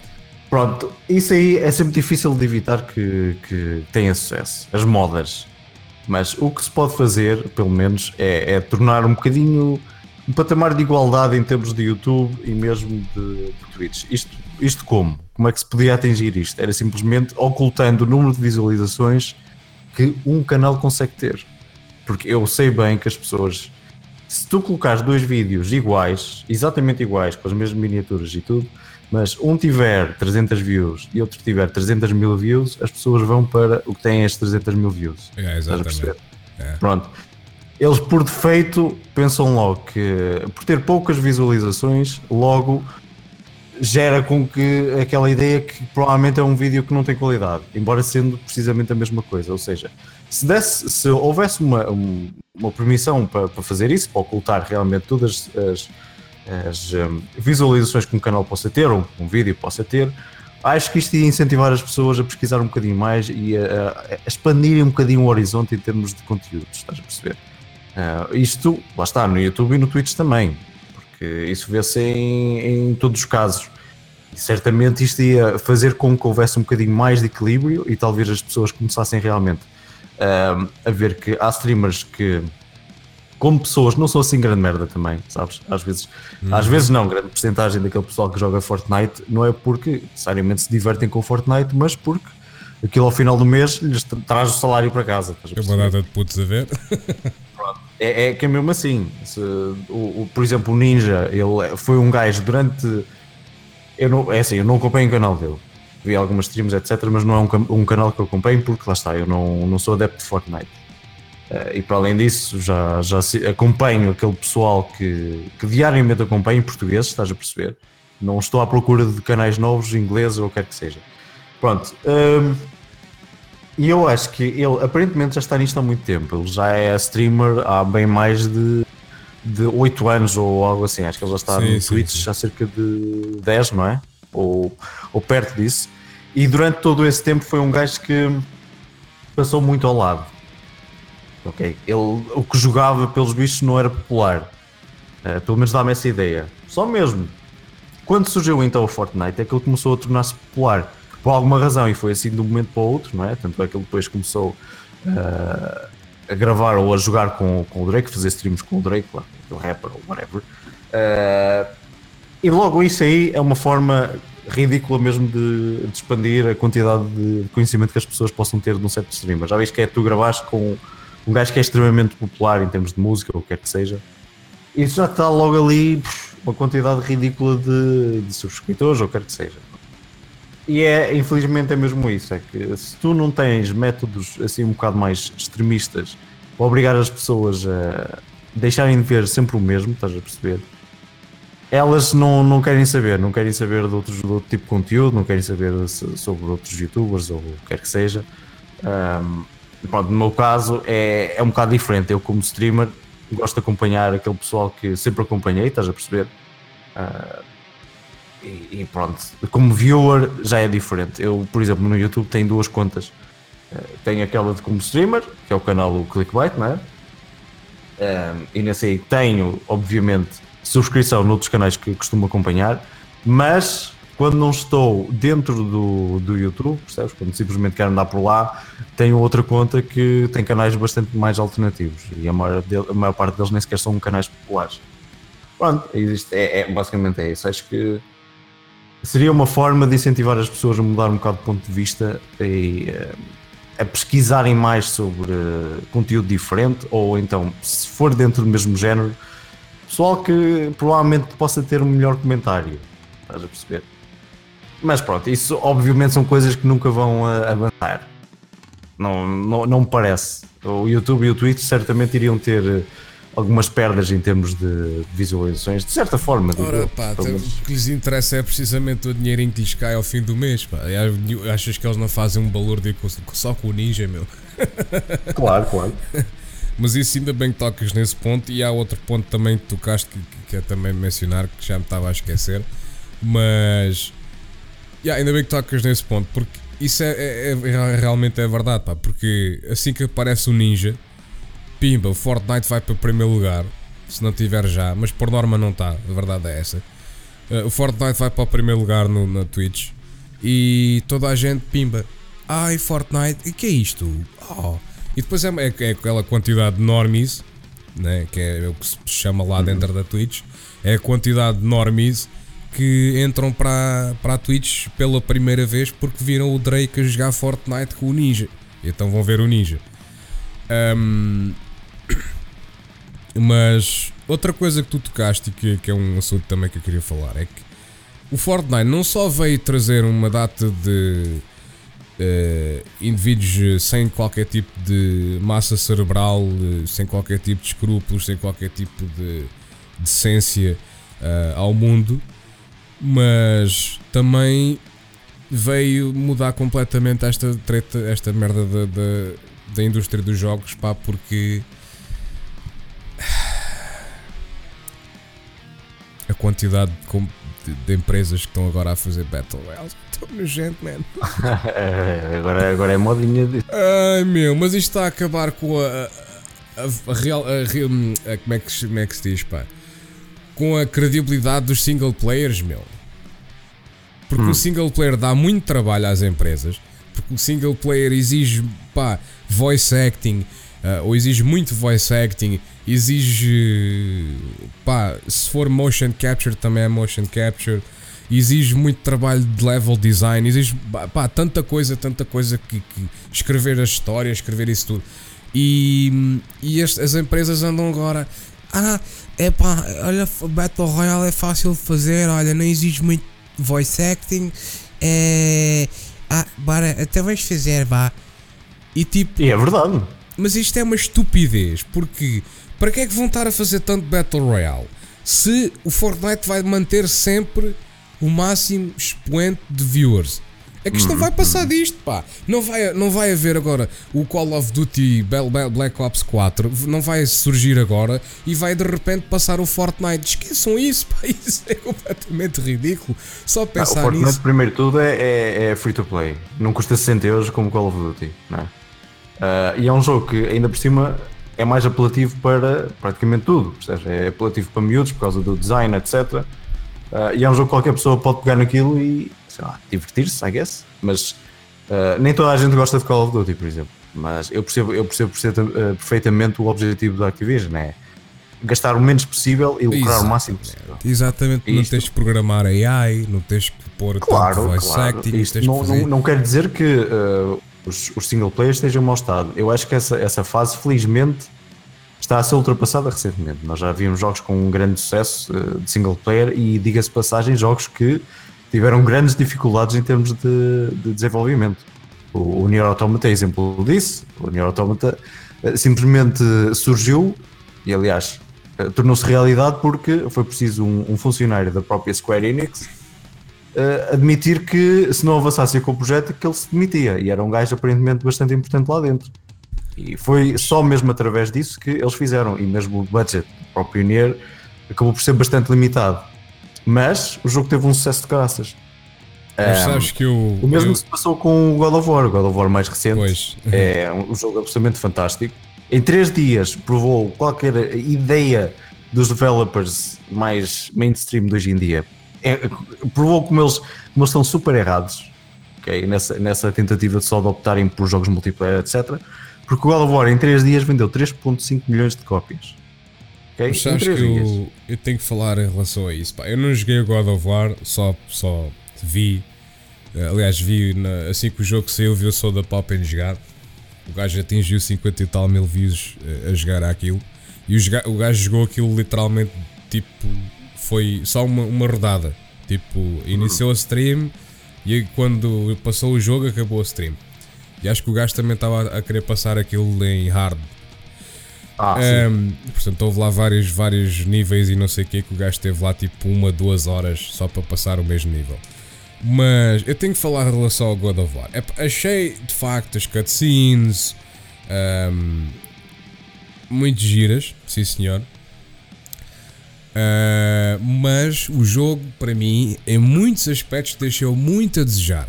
pronto, isso aí é sempre difícil de evitar que, que tenha sucesso. As modas. Mas o que se pode fazer, pelo menos, é, é tornar um bocadinho um patamar de igualdade em termos de YouTube e mesmo de, de Twitch. Isto, isto como? Como é que se podia atingir isto? Era simplesmente ocultando o número de visualizações que um canal consegue ter. Porque eu sei bem que as pessoas, se tu colocares dois vídeos iguais, exatamente iguais, com as mesmas miniaturas e tudo, mas um tiver 300 views e outro tiver 300 mil views, as pessoas vão para o que tem as 300 mil views. É, exatamente. É. Pronto eles por defeito pensam logo que por ter poucas visualizações, logo gera com que aquela ideia que provavelmente é um vídeo que não tem qualidade, embora sendo precisamente a mesma coisa. Ou seja, se, desse, se houvesse uma, uma permissão para, para, fazer isso, para ocultar realmente todas as, as um, visualizações que um canal possa ter, ou um vídeo possa ter, acho que isto ia incentivar as pessoas a pesquisar um bocadinho mais e a, a expandirem um bocadinho o horizonte em termos de conteúdos, estás a perceber? Uh, isto, lá está, no YouTube e no Twitch também, porque isso vê-se em, em, todos os casos. E certamente isto ia fazer com que houvesse um bocadinho mais de equilíbrio e talvez as pessoas começassem realmente uh, a ver que há streamers que, como pessoas, não são assim grande merda também, sabes? Às vezes, uhum. às vezes não, grande porcentagem daquele pessoal que joga Fortnite não é porque necessariamente se divertem com Fortnite, mas porque aquilo ao final do mês lhes traz o salário para casa. É uma data de putos a ver. *laughs* É, é, que é mesmo assim. Se, o, o, por exemplo, o Ninja, ele foi um gajo durante. Eu não, é assim, eu não acompanho o canal dele. Vi algumas streams, etc. Mas não é um, um canal que eu acompanho porque lá está, eu não, não sou adepto de Fortnite. Uh, e para além disso, já, já acompanho aquele pessoal que, que diariamente acompanho português, estás a perceber? Não estou à procura de canais novos, ingleses ou o que quer que seja. Pronto. Um, e eu acho que ele aparentemente já está nisto há muito tempo. Ele já é streamer há bem mais de, de 8 anos ou algo assim. Acho que ele já está sim, no sim, Twitch sim. há cerca de 10, não é? Ou, ou perto disso. E durante todo esse tempo foi um gajo que passou muito ao lado. Ok? Ele, o que jogava pelos bichos não era popular. Uh, pelo menos dá-me essa ideia. Só mesmo. Quando surgiu então o Fortnite é que ele começou a tornar-se popular por alguma razão, e foi assim de um momento para o outro, não é? Tanto é que ele depois começou uh, a gravar ou a jogar com, com o Drake, fazer streams com o Drake, lá, o rapper ou whatever. Uh, e logo isso aí é uma forma ridícula mesmo de, de, expandir a quantidade de conhecimento que as pessoas possam ter num certo streamer. Já vês que é tu gravaste com um gajo que é extremamente popular em termos de música ou o que quer que seja. Isso já está logo ali uma quantidade ridícula de, de subscritores ou o que quer que seja. E é, infelizmente, é mesmo isso: é que se tu não tens métodos assim um bocado mais extremistas para obrigar as pessoas a deixarem de ver sempre o mesmo, estás a perceber? Elas não, não querem saber, não querem saber de, outros, de outro tipo de conteúdo, não querem saber sobre outros youtubers ou o que quer que seja. Um, pronto, no meu caso é, é um bocado diferente. Eu, como streamer, gosto de acompanhar aquele pessoal que sempre acompanhei, estás a perceber? Uh, e, pronto, como viewer já é diferente. Eu, por exemplo, no YouTube tenho duas contas. Uh, tenho aquela de como streamer, que é o canal do Clickbait, não é? Uh, e nesse aí tenho, obviamente, subscrição noutros canais que costumo acompanhar, mas quando não estou dentro do, do YouTube, percebes? Quando simplesmente quero andar por lá, tenho outra conta que tem canais bastante mais alternativos e a maior, a maior parte deles nem sequer são canais populares. Pronto, existe, é, é, basicamente é isso. Acho que seria uma forma de incentivar as pessoas a mudar um bocado de ponto de vista e uh, a pesquisarem mais sobre uh, conteúdo diferente ou então, se for dentro do mesmo género, pessoal que provavelmente possa ter um melhor comentário. Estás a perceber? Mas pronto, isso obviamente são coisas que nunca vão avançar. Não, não, não me parece. O YouTube e o Twitch certamente iriam ter eh, algumas perdas em termos de visualizações, de certa forma. Ora, pá, então, o que lhes interessa é precisamente o dinheirinho que lhes cai ao fim do mês. Pá. Achas que eles não fazem um valor de, só com o Ninja, meu? *laughs* Claro, claro. Mas isso ainda bem que tocas nesse ponto. E há outro ponto também que tocaste que, que é também mencionar, que já me estava a esquecer. Mas Yeah, ainda bem que tocas nesse ponto, porque isso é, é, é, realmente é verdade, pá, porque assim que aparece o Ninja, pimba, o Fortnite vai para o primeiro lugar, se não tiver já, mas por norma não está, a verdade é essa. Uh, o Fortnite vai para o primeiro lugar no, na Twitch e toda a gente, pimba, ai Fortnite, o que é isto? Oh. E depois é, é, é, aquela quantidade de normies, né, que é o que se chama lá uhum. dentro da Twitch, é a quantidade de normies que entram para, para a Twitch pela primeira vez porque viram o Drake a jogar Fortnite com o Ninja. Então vão ver o Ninja. Um, mas outra coisa que tu tocaste e que, que é um assunto também que eu queria falar é que o Fortnite não só veio trazer uma data de uh, indivíduos sem qualquer tipo de massa cerebral, uh, sem qualquer tipo de escrúpulos, sem qualquer tipo de decência uh, ao mundo, mas também veio mudar completamente esta treta, esta merda da, da, da indústria dos jogos, pá, porque a quantidade de, de, empresas que estão agora a fazer Battle Royale *laughs* tão nojento, man. *laughs* agora, agora é modinha de. Ai meu, mas isto está a acabar com a, a, a, a real. A, a, como, é que, como é que se diz, pá? com a credibilidade dos single players, meu. Porque hum. o single player dá muito trabalho às empresas. Porque o single player exige, pá, voice acting, uh, ou exige muito voice acting, exige, pá, se for motion capture também é motion capture, exige muito trabalho de level design, exige, pá, tanta coisa, tanta coisa que, que escrever a história, escrever isso tudo. E, e as, as empresas andam agora, ah, é pá, olha, Battle Royale é fácil de fazer, olha, não exige muito voice acting. É. Ah, bora, até vais fazer, vá. E tipo. E é verdade. Mas isto é uma estupidez, porque para que é que vão estar a fazer tanto Battle Royale? Se o Fortnite vai manter sempre o máximo expoente de viewers. É que isto não vai passar disto, pá. Não vai, não vai haver agora o Call of Duty Black Ops 4, não vai surgir agora e vai de repente passar o Fortnite. Esqueçam isso, *laughs* pá. Isso é completamente ridículo. Só pensar ah, o Fortnite, nisso. primeiro tudo, é, é, é, free to play. Não custa 60 euros como Call of Duty, não é? Uh, e é um jogo que, ainda por cima, é mais apelativo para praticamente tudo. Seja, é apelativo para miúdos por causa do design, etc. Uh, ah, e é um jogo que qualquer pessoa pode pegar naquilo e sei lá, divertir-se, I guess, mas Uh, nem toda a gente gosta de Call of Duty, por exemplo, mas eu percebo, eu percebo uh, perfeitamente o objetivo da Activision, é gastar o menos possível e lucrar o máximo possível. Exatamente, não tens de programar AI, não tens que pôr claro, voice claro. acting, Isto não, não, não, quer dizer que uh, os, os, single players estejam mau estado. Eu acho que essa, essa fase, felizmente, está a ser ultrapassada recentemente. Nós já vimos jogos com um grande sucesso uh, de single player e, diga-se passagem, jogos que tiveram grandes dificuldades em termos de, de desenvolvimento. O, o Nier Automata é exemplo disso. O Nier Automata uh, simplesmente surgiu e, aliás, uh, tornou-se realidade porque foi preciso um, um, funcionário da própria Square Enix uh, admitir que se não avançasse com o projeto que ele se demitia e era um gajo aparentemente bastante importante lá dentro. E foi só mesmo através disso que eles fizeram e mesmo o budget do próprio Nier acabou por ser bastante limitado. Mas o jogo teve um sucesso de graças. Mas sabes que eu, o mesmo eu... se passou com o God of War. O God of War mais recente pois. é um jogo absolutamente fantástico em três dias provou qualquer ideia dos developers mais mainstream de hoje em dia. É, provou como eles, como eles estão super errados okay? nessa, nessa tentativa de só optarem por jogos multiplayer, etc. Porque o God of War em 3 dias vendeu 3.5 milhões de cópias. Okay? Mas sabes que eu, eu, tenho que falar em relação a isso. Pá. Eu não joguei o God of War, só, só vi. Aliás, vi na, assim que o jogo saiu, vi o Pop em jogar. O gajo atingiu 50 e tal mil views a, a jogar aquilo. E o, o gajo jogou aquilo literalmente tipo. Foi só uma, uma rodada. Tipo, iniciou a stream e quando passou o jogo acabou a stream. E acho que o gajo também estava a querer passar aquilo em hard. Ah, um, portanto, houve lá vários, vários níveis e não sei o que que o gajo teve lá tipo uma, duas horas só para passar o mesmo nível. Mas eu tenho que falar em relação ao God of War. É, achei de facto as cutscenes um, muito giras, sim senhor. Uh, mas o jogo, para mim, em muitos aspectos, deixou muito a desejar.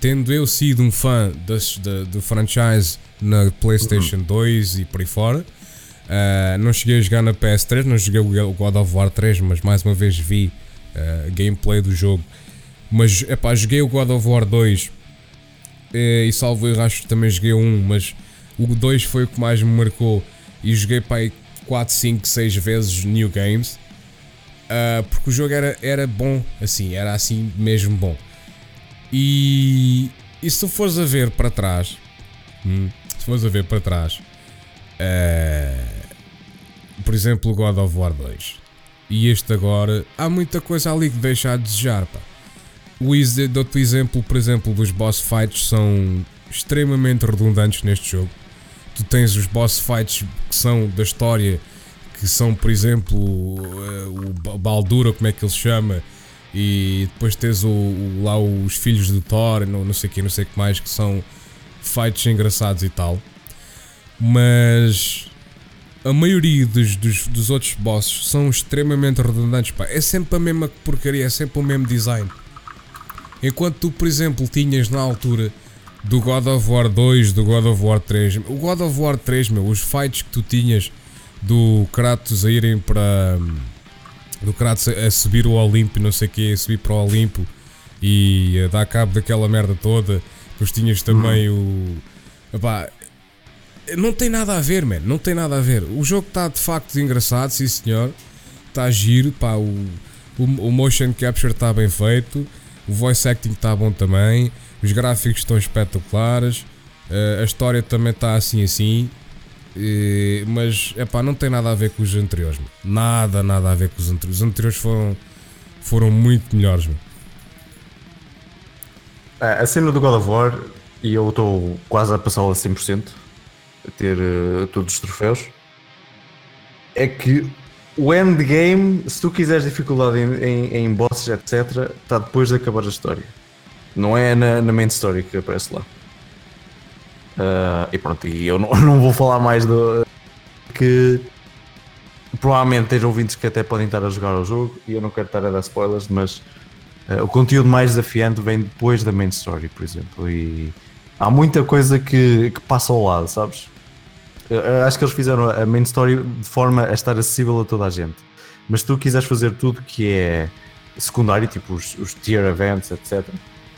Tendo eu sido um fã das, da, do franchise na PlayStation uhum. 2 e por aí fora, uh, não cheguei a jogar na PS3, não joguei o God of War 3, mas mais uma vez vi uh, gameplay do jogo mas, é pá, joguei o God of War 2 e, e salvo eu acho que também joguei um, mas o 2 foi o que mais me marcou e joguei para aí 4, 5, 6 vezes New Games uh, porque o jogo era, era bom, assim, era assim mesmo bom. E, e se tu fores a ver para trás, hum, se fores a ver para trás, uh, por exemplo, God of War 2 e este agora, há muita coisa ali que deixa a desejar, pá. O Easy, dou-te exemplo, por exemplo, dos boss fights são extremamente redundantes neste jogo. Tu tens os boss fights que são da história, que são, por exemplo, o Baldura, como é que ele se chama, e depois tens o, o, lá os filhos do Thor, não, não sei o que, não sei o que mais, que são fights engraçados e tal. Mas a maioria dos, dos, dos outros bosses são extremamente redundantes. Pá. É sempre a mesma porcaria, é sempre o mesmo design. Enquanto tu, por exemplo, tinhas na altura do God of War 2, do God of War 3, o God of War 3, meu, os fights que tu tinhas do Kratos a irem para. do Kratos a subir o Olimpo não sei o que, a subir para o Olimpo e a dar cabo daquela merda toda. Depois tinhas também uhum. o. Epá, não tem nada a ver, man. Não tem nada a ver. O jogo está de facto engraçado, sim senhor. Está giro, pá. O, o, o motion capture está bem feito. O voice acting está bom também. Os gráficos estão espetaculares. Uh, a história também está assim assim. Uh, mas é pá, não tem nada a ver com os anteriores. Nada, nada a ver com os anteriores. Os anteriores foram, foram muito melhores. A cena do God of War, e eu estou quase a passá-la a 100%, a ter uh, todos os troféus, é que o endgame, se tu quiseres dificuldade em, em, em bosses, etc., está depois de acabar a história. Não é na, na main story que aparece lá. Uh, e pronto, e eu não, *laughs* não vou falar mais do. que provavelmente tens ouvintes que até podem estar a jogar o jogo e eu não quero estar a dar spoilers, mas uh, o conteúdo mais desafiante vem depois da main story, por exemplo. E há muita coisa que, que passa ao lado, sabes? acho que eles fizeram a main story de forma a estar acessível a toda a gente. Mas se tu quiseres fazer tudo que é secundário, tipo os, os tier events, etc.,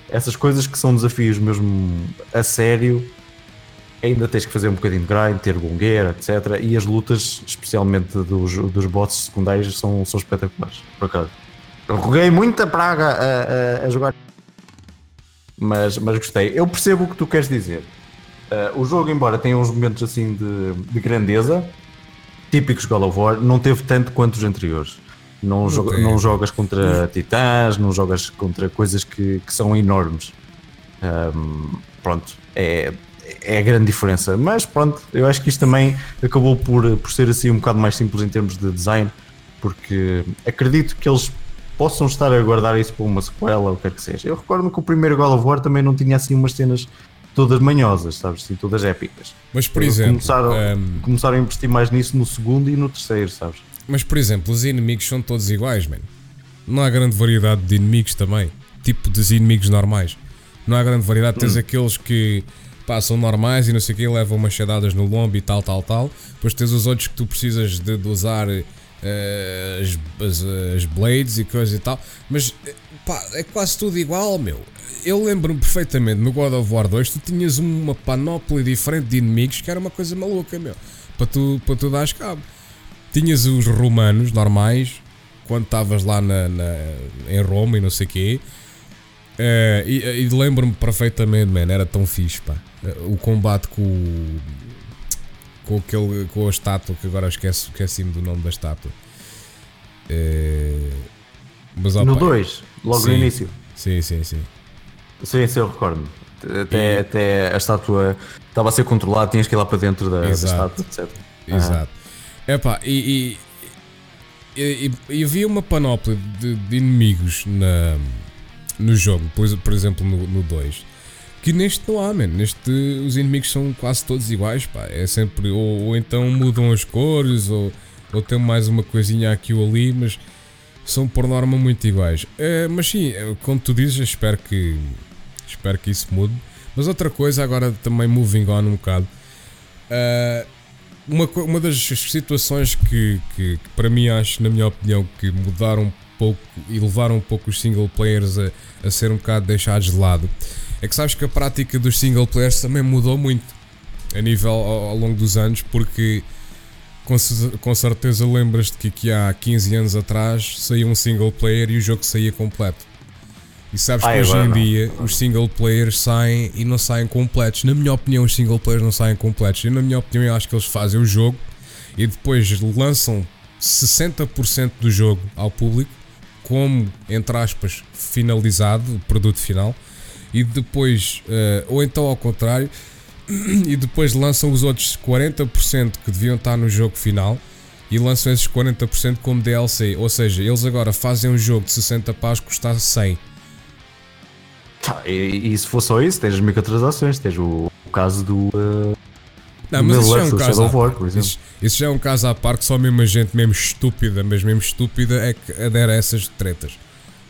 essas coisas que são desafios mesmo a sério, ainda tens que fazer um bocadinho de grind, ter bom gear, etc. E as lutas, especialmente dos, dos bosses secundários, são, são espetaculares, por acaso. Roguei muita praga a, a, a jogar, mas, mas gostei. Eu percebo o que tu queres dizer. Uh, o jogo, embora tenha uns momentos assim de, de grandeza, típicos God of War, não teve tanto quanto os anteriores. Não, joga, não jogas contra titãs, não jogas contra coisas que, que são enormes. Um, pronto, é, é a grande diferença. Mas pronto, eu acho que isto também acabou por, por ser assim um bocado mais simples em termos de design, porque acredito que eles possam estar a guardar isso para uma sequela ou o que é que seja. Eu recordo que o primeiro God of War também não tinha assim umas cenas todas manhosas, sabes? Assim, todas épicas. Mas por exemplo, começaram, um... começaram a investir mais nisso no segundo e no terceiro, sabes? Mas por exemplo, os inimigos são todos iguais, mano. Não há grande variedade de inimigos também. Tipo dos inimigos normais. Não há grande variedade. Tens hum. aqueles que pá, são normais e não sei o que, levam machadadas no lombo e tal, tal, tal. Depois tens os outros que tu precisas de, de usar uh, as, as, as, blades e coisas e tal. Mas pá, é quase tudo igual, meu. Eu lembro-me perfeitamente no God of War 2 tu tinhas uma panóplia diferente de inimigos que era uma coisa maluca, meu. Para tu, para tu dares cabo. Tinhas os romanos normais, quando estavas lá na, na, em Roma e não sei o quê. Uh, e, e lembro-me perfeitamente, man, era tão fixe, pá. O combate com com, aquele, com a estátua, que agora esqueço, esqueci-me do nome da estátua. Uh, mas, no 2, logo sim, no início. Sim, sim, sim. Sim, sim, eu recordo. Até, e... até a estátua estava a ser controlada, tinhas que ir lá para dentro da, da estátua, etc. Exato. Epá, e, e, e, e havia uma panóplia de, de, inimigos na, no jogo, por, por exemplo no 2, que neste não há, man. Neste os inimigos são quase todos iguais, pá. É sempre, ou, ou então mudam as cores, ou, ou tem mais uma coisinha aqui ou ali, mas são por norma muito iguais. É, mas sim, é, como tu dizes, espero que, espero que isso mude. Mas outra coisa, agora também moving on um bocado. Uh, uma, uma das situações que, que, que, para mim acho, na minha opinião, que mudaram um pouco e levaram um pouco os single players a, a ser um bocado deixados de lado é que sabes que a prática dos single players também mudou muito a nível ao, ao longo dos anos, porque com, com certeza lembras-te que aqui há 15 anos atrás saía um single player e o jogo saía completo. E sabes que hoje em não. dia os single players saem e não saem completos. Na minha opinião, os single players não saem completos. E na minha opinião, eu acho que eles fazem o jogo e depois lançam 60% do jogo ao público, como, entre aspas, finalizado, o produto final, e depois, uh, ou então ao contrário, *clears throat* e depois lançam os outros 40% que deviam estar no jogo final e lançam esses 40% como DLC. Ou seja, eles agora fazem um jogo de 60 pás custar 100 Tá, e, e, se for só isso, tens as microtransações, tens o, o caso do. Uh, não, mas isso já, é um caso à War, isso, isso já é um caso à parte, só mesmo a gente mesmo estúpida, mas mesmo estúpida é que adere a essas tretas.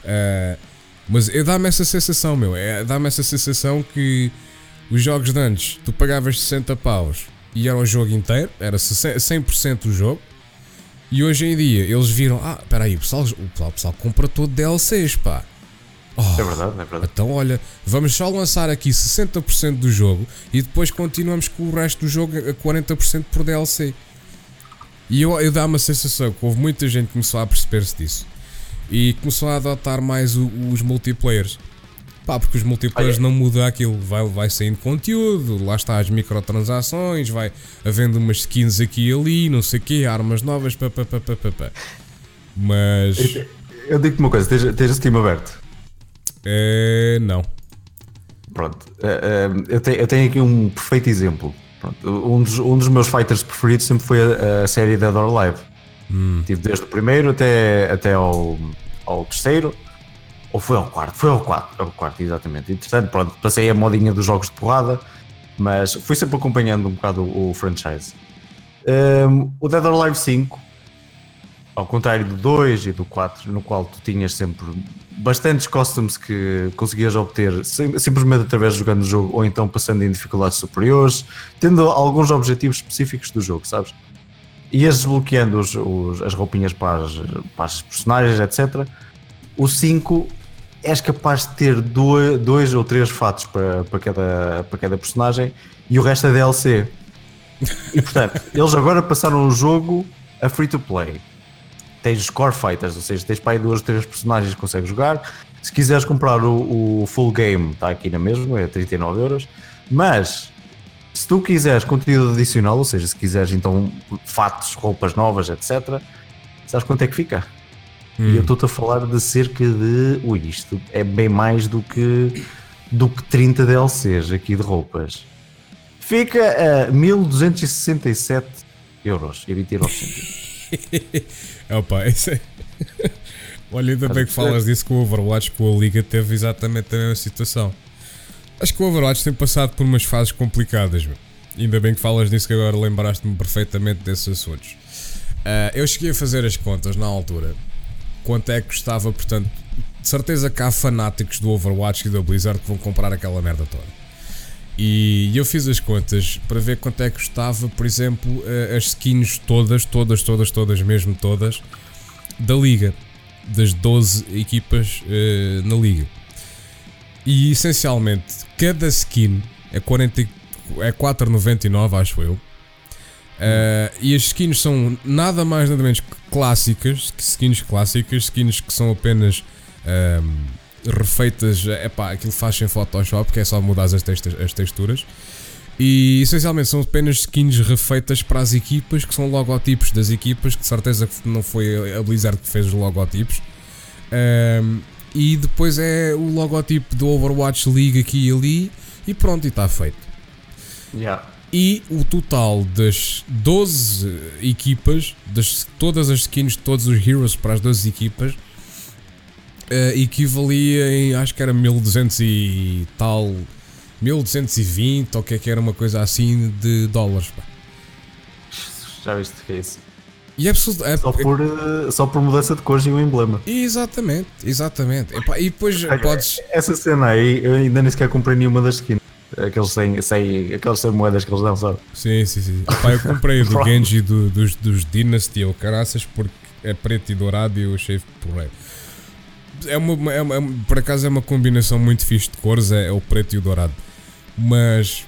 Uh, mas dá-me essa sensação, meu. É, dá-me essa sensação que os jogos de antes, tu pagavas 60 paus e era o jogo inteiro, era 100% o jogo. E hoje em dia eles viram, ah, espera aí, o pessoal, o pessoal, o pessoal compra todo DLCs, pá. Oh, é verdade, é verdade. Então, olha, vamos só lançar aqui 60% do jogo e depois continuamos com o resto do jogo a 40% por DLC. E eu, eu dá uma sensação que houve muita gente que começou a perceber-se disso e começou a adotar mais o, os multiplayers. Pá, porque os multiplayers não mudam aquilo, vai, vai saindo conteúdo, lá está as microtransações, vai havendo umas skins aqui e ali, não sei o quê, armas novas, pá, pá, pá, pá, pá. Mas. Eu, eu digo-te uma coisa, tens, tens Steam aberto? É, não. Pronto, é, é, eu, tenho, eu tenho aqui um perfeito exemplo. Pronto, um, dos, um dos meus fighters preferidos sempre foi a, a série Dead or Alive. Hum. Tive desde o primeiro até, até ao, ao terceiro. Ou foi ao quarto? Foi ao quarto, ao quarto, exatamente. Entretanto, pronto, passei a modinha dos jogos de porrada, mas fui sempre acompanhando um bocado o, o franchise. Um, o Dead or Alive 5 ao contrário do 2 e do 4, no qual tu tinhas sempre bastantes costumes que conseguias obter simplesmente através de jogando o jogo ou então passando em dificuldades superiores, tendo alguns objetivos específicos do jogo, sabes? Ias desbloqueando os, os, as roupinhas para as, para as personagens, etc. O 5 és capaz de ter dois, dois ou três fatos para, para, cada, para cada personagem e o resto é DLC. E portanto, *laughs* eles agora passaram o jogo a free to play. Tens core fighters, ou seja, tens para aí duas ou três personagens que consegues jogar. Se quiseres comprar o, o full game, está aqui na mesma, é 39 euros. Mas se tu quiseres conteúdo adicional, ou seja, se quiseres então fatos, roupas novas, etc., sabes quanto é que fica? Hum. E eu estou-te a falar de cerca de. Ui, isto é bem mais do que, do que 30 DLCs aqui de roupas. Fica a 1267 euros e 29 centavos. *laughs* Opa, isso é. *laughs* Olha, ainda bem que falas disso com o Overwatch, com a Liga teve exatamente a mesma situação. Acho que o Overwatch tem passado por umas fases complicadas, meu. Ainda bem que falas nisso que agora lembraste-me perfeitamente desses assuntos. Uh, eu cheguei a fazer as contas na altura quanto é que custava, portanto, de certeza que há fanáticos do Overwatch e da Blizzard que vão comprar aquela merda toda. E eu fiz as contas para ver quanto é que custava, por exemplo, eh, as skins todas, todas, todas, todas, mesmo todas, da liga, das 12 equipas uh, na liga. E essencialmente, cada skin é, 40, é 4,99, acho eu. Uh, e as skins são nada mais nada menos que clássicas, skins clássicas, skins que são apenas um, refeitas, epá, aquilo faz em Photoshop, que é só mudar as, textas, as texturas. E essencialmente são apenas skins refeitas para as equipas, que são logotipos das equipas, que de certeza não foi a Blizzard que fez os logotipos. Um, e depois é o logotipo do Overwatch League aqui e ali, e pronto, e está feito. Yeah e o total das 12 equipas, das todas as skins de todos os heroes para as 12 equipas, uh, equivalia em acho que era 1200 e tal, 1220 ou o que é que era uma coisa assim de dólares. Pá. Já viste que é isso? E é absurdo, é, só, por, uh, só por mudança de cores e o emblema. Exatamente, exatamente. E, e depois Olha, podes. Essa cena aí, eu ainda nem sequer comprei nenhuma das skins. Aqueles sem, sem, aqueles sem moedas que eles dão, sabe? Sim, sim, sim. Epá, eu comprei do *laughs* Genji do, dos, dos Dynasty ou caraças porque é preto e dourado e eu achei porreiro. É uma, é uma, é por acaso é uma combinação muito fixe de cores, é, é o preto e o dourado. Mas.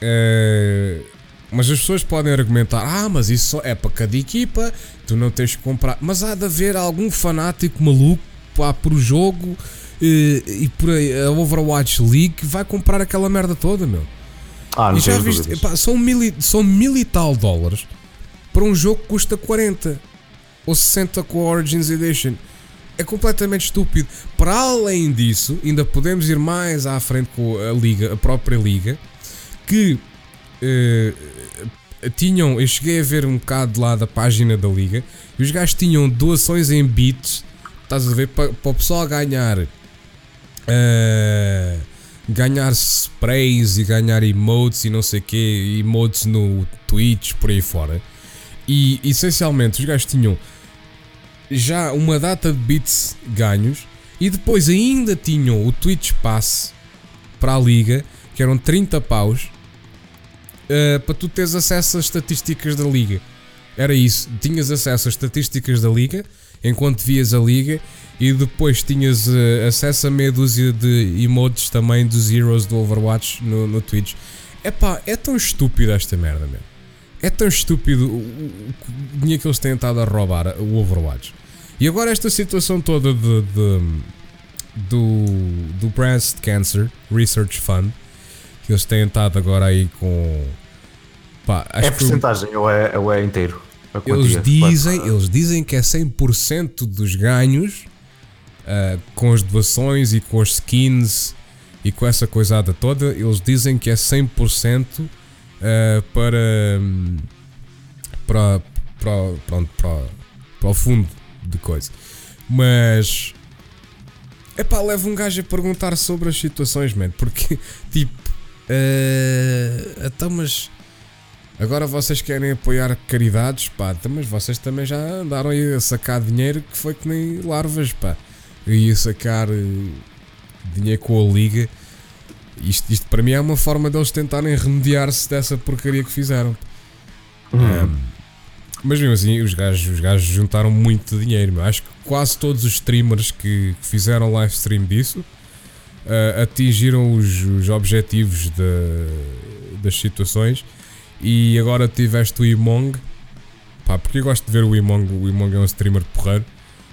É, *clears throat* mas as pessoas podem argumentar: ah, mas isso só é para cada equipa, tu não tens que comprar. Mas há de haver algum fanático maluco pá, por jogo e, e por aí, a Overwatch League vai comprar aquela merda toda, meu. Ah, não e já viste, epá, são, mil e, são mil e tal dólares para um jogo que custa 40 ou 60 com a Origins Edition. É completamente estúpido. Para além disso, ainda podemos ir mais à frente com a liga, a própria liga, que uh, tinham, eu cheguei a ver um bocado lá da página da liga, e os gajos tinham doações em bits, estás a ver, para, para o pessoal ganhar uh, ganhar sprays e ganhar emotes e não sei o que, emotes no Twitch, por aí fora. E essencialmente os gajos tinham já uma data de bits ganhos e depois ainda tinham o Twitch Pass para a liga, que eram 30 paus, uh, para tu teres acesso às estatísticas da liga. Era isso, tinhas acesso às estatísticas da liga enquanto vias a liga e depois tinhas uh, acesso a meia dúzia de emotes também dos heroes do Overwatch no, no Twitch. Epá, é tão estúpido esta merda, meu. É tão estúpido o dinheiro que eles têm estado a roubar o Overwatch. E agora esta situação toda de, de do, do Breast Cancer Research Fund que eles têm estado agora aí com. Pá, é porcentagem ou é, ou é inteiro? Eles dizem, eles dizem que é 100% dos ganhos uh, com as doações e com as skins e com essa coisada toda. Eles dizem que é 100% uh, ah, para, para, para, pronto, para, para o fundo de coisa. Mas é pá, leva um gajo a perguntar sobre as situações, man, porque *laughs* tipo, uh, então, mas Agora vocês querem apoiar caridades, pá, então, mas vocês também já andaram aí a sacar dinheiro que foi que nem larvas, pá. Eu ia sacar uh, dinheiro com a liga. Isto, isto para mim é uma forma deles tentarem remediar-se dessa porcaria que fizeram. Uhum. Um, Mas mesmo assim, os gajos, os gajos juntaram muito dinheiro. Meu. Acho que quase todos os streamers que, que fizeram live stream disso uh, atingiram os, os objetivos de, das situações. E agora tiveste o Imong. Pá, porque eu gosto de ver o Imong. O Imong é um streamer porreiro.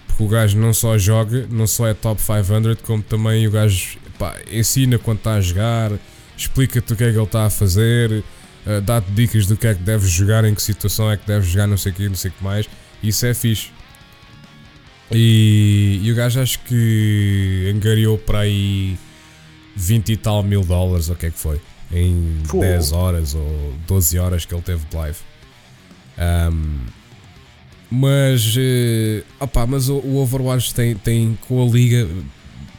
Porque o gajo não só joga, não só é top 500, como também o gajo pá, ensina quando está a jogar, explica-te o que é que ele está a fazer uh, dá-te dicas do que é que deves jogar, em que situação é que deves jogar, não sei o que, não sei o que mais. Isso é fixe. E, e o gajo acho que angariou para aí 20 e tal mil dólares, ou o que é que foi, em Pô. 10 horas ou 12 horas que ele teve de live. Um, mas, uh, opa, mas o, o, Overwatch tem, tem com a liga,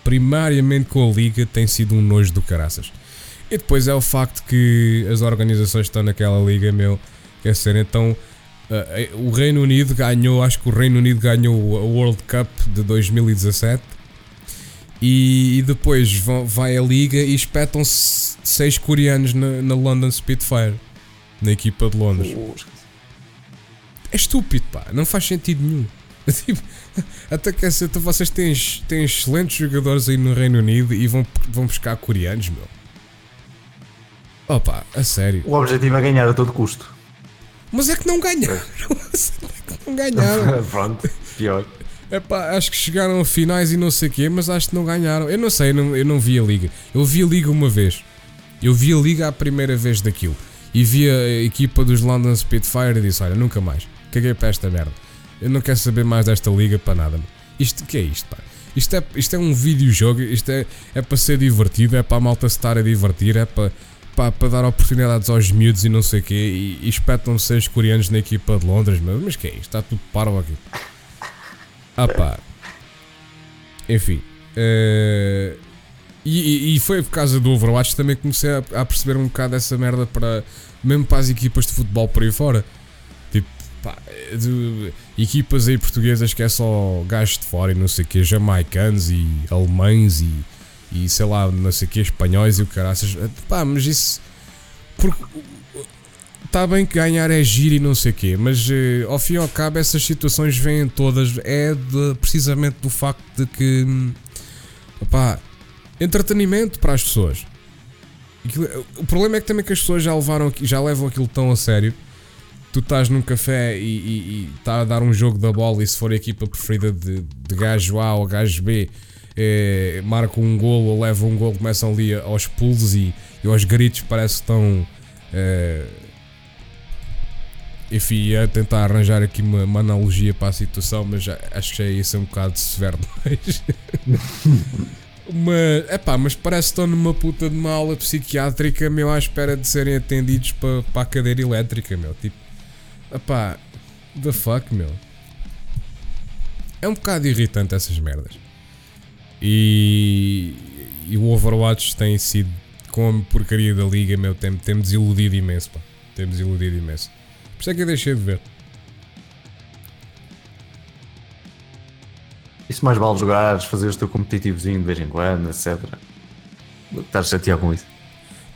primariamente com a liga, tem sido um nojo do caraças. E depois é o facto que as organizações que estão naquela liga, meu, quer ser, então uh, o Reino Unido ganhou, acho que o Reino Unido ganhou a World Cup de 2017 e, e depois vão, vai a liga e espetam-se seis coreanos na, na, London Spitfire, na equipa de Londres. É estúpido, pá, não faz sentido nenhum. *laughs* Tipo, até que essa, vocês têm, têm excelentes jogadores aí no Reino Unido e vão, vão buscar coreanos, meu. Opa, a sério. O objetivo é ganhar a todo custo. Mas é que não ganharam. é *laughs* que não ganharam. *laughs* Pronto, pior. Epá, acho que chegaram a finais e não sei o quê, mas acho que não ganharam. Eu não sei, eu não, eu não vi a liga. Eu vi a liga uma vez. Eu vi a liga a primeira vez daquilo. E vi a equipa dos London Spitfire e disse: Olha, nunca mais. Caguei para esta merda. Eu não quero saber mais desta liga para nada. Isto que é isto, pá? Isto é, isto é um videojogo, isto é, é para ser divertido, é para a malta se estar a divertir, é para pá, para dar oportunidades aos miúdos e não sei o quê, e, e espetam seis coreanos na equipa de Londres, mas, mas que é isto? Está tudo parvo aqui. Ah pá. Enfim. Uh, e, e, foi por causa do Overwatch também que comecei a, a, perceber um bocado essa merda para mesmo para as equipas de futebol por aí fora. Tipo, pá, de, equipas aí portuguesas que é só gajos de fora e não sei o que, jamaicanos e alemães e e sei lá, não sei o que, espanhóis e o caraças. Pá, mas isso. Porque. Está bem que ganhar é giro e não sei o quê, mas eh, ao fim e ao cabo essas situações vêm todas. É de, precisamente do facto de que. Pá, entretenimento para as pessoas. O problema é que também que as pessoas já levaram já levam aquilo tão a sério. Tu estás num café e está a dar um jogo da bola e se for a equipa preferida de, de gajo A ou gajo B, é, marcam um gol ou levam um gol, começam ali aos pulos e, e aos gritos, parece que estão. É, enfim, a tentar arranjar aqui uma, uma, analogia para a situação, mas acho que já ser um bocado severo *laughs* demais. Mas, epá, mas parece que estão numa puta de uma aula psiquiátrica, meu, à espera de serem atendidos para, para a cadeira elétrica, meu. Tipo, epá, the fuck, meu. É um bocado irritante essas merdas. E, e o Overwatch tem sido com a porcaria da liga, meu, tem, tem desiludido imenso, pá. Tem desiludido imenso. Por isso é que eu deixei de ver. Isso mais vale jogares, fazer o teu competitivozinho de vez em quando, etc. Estás chateado com isso?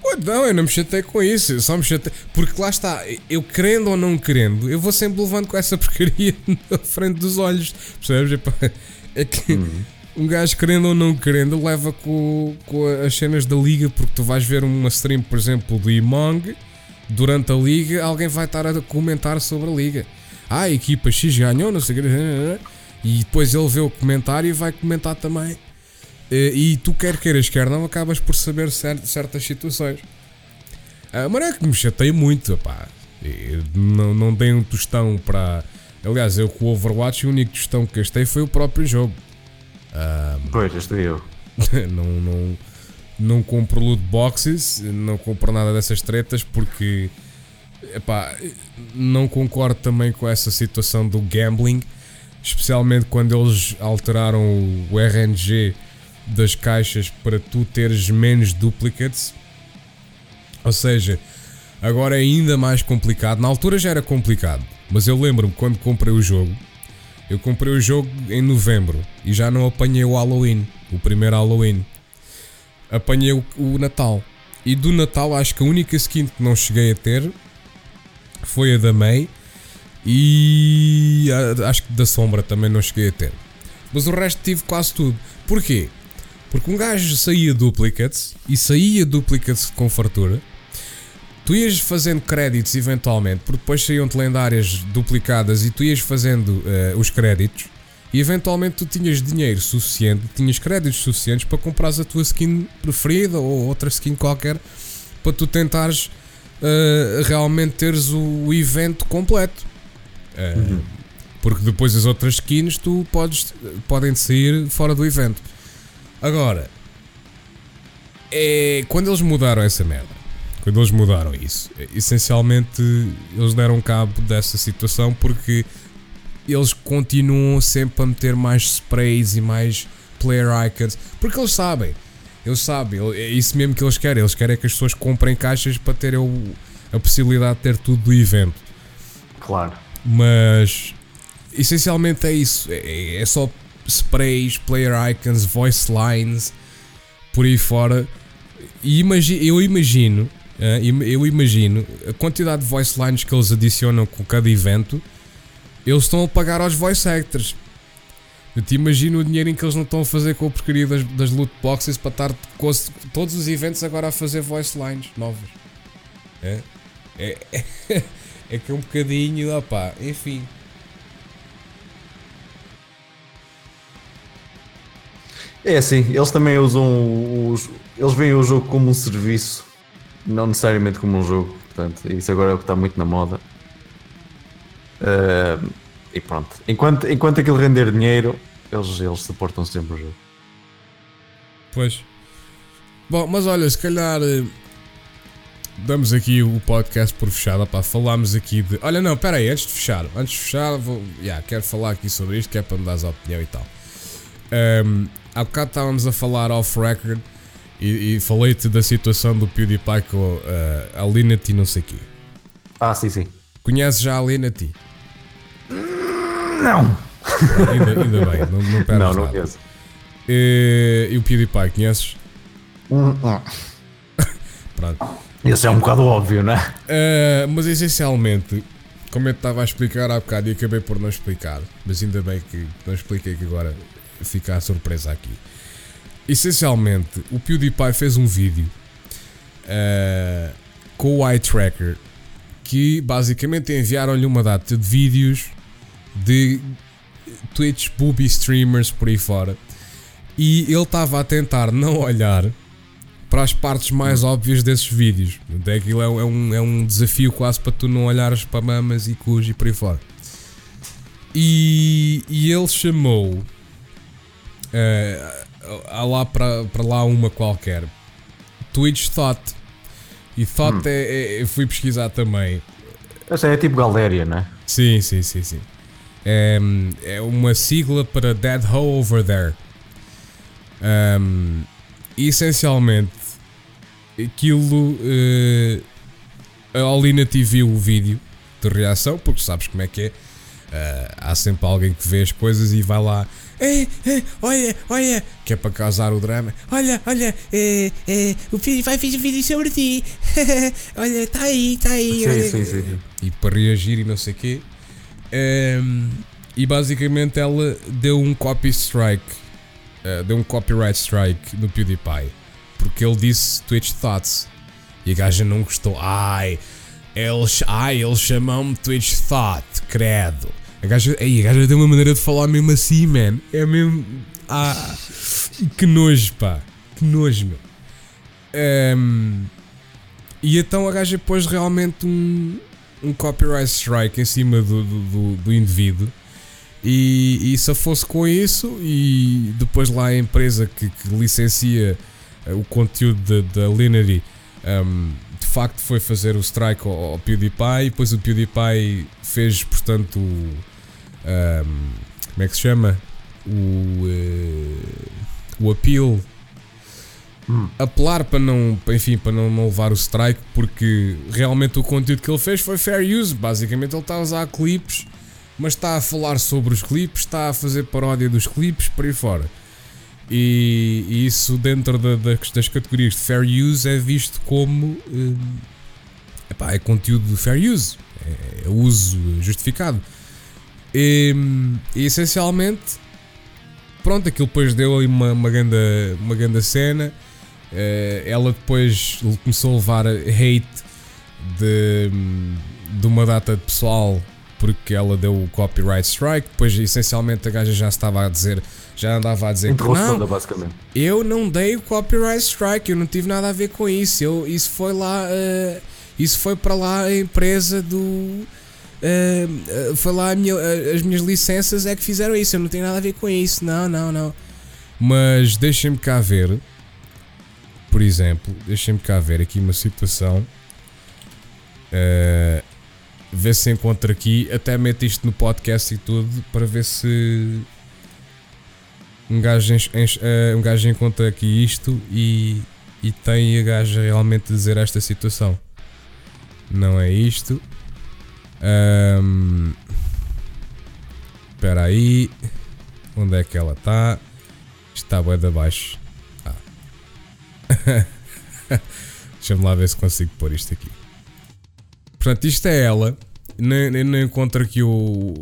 Pô, não, eu não me chatei com isso, eu só me chatei. Porque lá está, eu querendo ou não querendo, eu vou sempre levando com essa *laughs* porcaria na frente dos olhos, percebes? É que. Uhum um gajo querendo ou não querendo leva com, com as cenas da liga, porque tu vais ver uma stream, por exemplo, do Imong, durante a liga, alguém vai estar a comentar sobre a liga. Ah, a equipa X ganhou, não sei o que. E depois ele vê o comentário e vai comentar também. E tu, quer queiras, quer não, acabas por saber certas situações. Mas é que me chatei muito, pá. Não, não dei um tostão para. Aliás, eu com o Overwatch, o único tostão que gastei foi o próprio jogo. Um, pois, este eu. *laughs* não, não, não compro loot boxes, não compro nada dessas tretas porque epá, não concordo também com essa situação do gambling, especialmente quando eles alteraram o RNG das caixas para tu teres menos duplicates. Ou seja, agora é ainda mais complicado. Na altura já era complicado, mas eu lembro-me quando comprei o jogo eu comprei o jogo em novembro e já não apanhei o Halloween, o primeiro Halloween. Apanhei o, o Natal. E do Natal acho que a única skin que não cheguei a ter foi a da May. E acho que da sombra também não cheguei a ter. Mas o resto tive quase tudo. Porquê? Porque um gajo saía duplicates e saía duplicates com fartura. Tu ias fazendo créditos eventualmente, porque depois saíam-te lendárias duplicadas e tu ias fazendo uh, os créditos. E eventualmente tu tinhas dinheiro suficiente, tinhas créditos suficientes para comprares a tua skin preferida ou outra skin qualquer para tu tentares uh, realmente teres o evento completo. Uhum. Porque depois as outras skins tu podes, podem sair fora do evento. Agora, é, quando eles mudaram essa merda, quando eles mudaram isso, essencialmente eles deram cabo dessa situação porque eles continuam sempre a meter mais sprays e mais player icons, porque eles sabem, eles sabem, é isso mesmo que eles querem, eles querem que as pessoas comprem caixas para terem a possibilidade de ter tudo do evento. Claro. Mas essencialmente é isso, é, é só sprays, player icons, voice lines, por aí fora. E imagi eu imagino, uh, eu imagino a quantidade de voice lines que eles adicionam com cada evento, eles estão a pagar aos voice actors. Eu te imagino o dinheiro em que eles não estão a fazer com a porcaria das, das loot boxes para estar com todos os eventos agora a fazer voice lines novas. É, é, é, *laughs* é que é um bocadinho, opá, enfim. É assim, eles também usam os. Eles veem o jogo como um serviço, não necessariamente como um jogo. Portanto, isso agora é o que está muito na moda. Uh, e pronto. Enquanto, enquanto aquilo render dinheiro, eles, eles suportam sempre o jogo. Pois. Bom, mas olha, se calhar eh, damos aqui o podcast por fechado. Pá, falámos aqui de. Olha, não, espera aí, antes de fechar, antes de fechar, vou. Yeah, quero falar aqui sobre isto, que é para me dar a opinião e tal. Um, há bocado estávamos a falar off-record e, e falei-te da situação do PewDiePie com uh, a Linity não sei quê. Ah, sim, sim. Conheces já a Linity? Não. Ainda, ainda bem, não, não perdes Não, não conheço. E, e o PewDiePie, conheces? Hum, *laughs* Pronto. Esse é um bocado óbvio, não é? Uh, mas essencialmente, como eu estava a explicar há bocado e acabei por não explicar, mas ainda bem que não expliquei que agora fica a surpresa aqui. Essencialmente, o PewDiePie fez um vídeo uh, com o eye tracker que basicamente enviaram-lhe uma data de vídeos de Twitch booby streamers por aí fora e ele estava a tentar não olhar para as partes mais óbvias desses vídeos. Até aquilo é, é, um, é um desafio quase para tu não olhares para mamas e cus e por aí fora. E, e ele chamou Uh, lá para, para lá uma qualquer. Twitch Thought. E Thought hum. é, é, fui pesquisar também. Essa é tipo Galéria, né? Sim, sim, sim, sim. É, é uma sigla para Dead Hoe Over There. Um, essencialmente, aquilo. Uh, a Alina TV o vídeo de reação, porque sabes como é que é. Uh, há sempre alguém que vê as coisas e vai lá é, é, olha, olha, que é para causar o drama. Olha, olha, é, é, o filho vai fazer vídeo sobre ti. *laughs* olha, está aí, está aí. Sim, olha. sim, sim. E para reagir e não sei o quê. Um, ehm, e basicamente ela deu um copy strike, uh, deu um copyright strike no PewDiePie. Porque ele disse Twitch Thoughts. E a gaja não gostou. Ai, eles, ai, eles chamam-me Twitch Thought, credo. A gaja, aí, a gaja tem uma maneira de falar mesmo assim, man. É mesmo. Ah, que nojo, pá. Que nojo, meu. Um, e então a gaja pôs realmente um, um copyright strike em cima do, do, do indivíduo. E, e se fosse com isso, e depois lá a empresa que, que licencia o conteúdo da Lineary um, de facto foi fazer o strike ao, ao PewDiePie, e depois o PewDiePie fez, portanto, o um, como é que se chama? O, uh, o appeal. Hum. Apelar para não, enfim, para não, não levar o strike, porque realmente o conteúdo que ele fez foi fair use. Basicamente, ele está a usar clipes, mas está a falar sobre os clipes, está a fazer paródia dos clipes, por aí fora. E, isso, dentro da, das categorias de fair use, é visto como. Um, epá, é conteúdo de fair use. é uso justificado. E, e, essencialmente, pronto, aquilo depois deu ali uma, uma, grande, uma grande cena. Uh, ela depois começou a levar hate de, de uma data de pessoal porque ela deu o copyright strike. Depois, essencialmente, a gaja já estava a dizer, já andava a dizer que não, basicamente. eu não dei o copyright strike, eu não tive nada a ver com isso. Eu, isso foi lá, uh, isso foi para lá a empresa do. Uh, uh, foi lá minha, as minhas licenças é que fizeram isso. Eu não tenho nada a ver com isso. Não, não, não. Mas deixem-me cá ver. Por exemplo, deixem-me cá ver aqui uma situação. Uh, ver se encontro aqui. Até meto isto no podcast e tudo para ver se um gajo, enche, enche, uh, um gajo encontra aqui isto e, e tem a gaja realmente dizer esta situação. Não é isto. Espera um, aí. Onde é que ela está? Está bem de baixo. Ah. *laughs* Deixa-me lá ver se consigo pôr isto aqui. Portanto, isto é ela. Nem, encontro aqui o,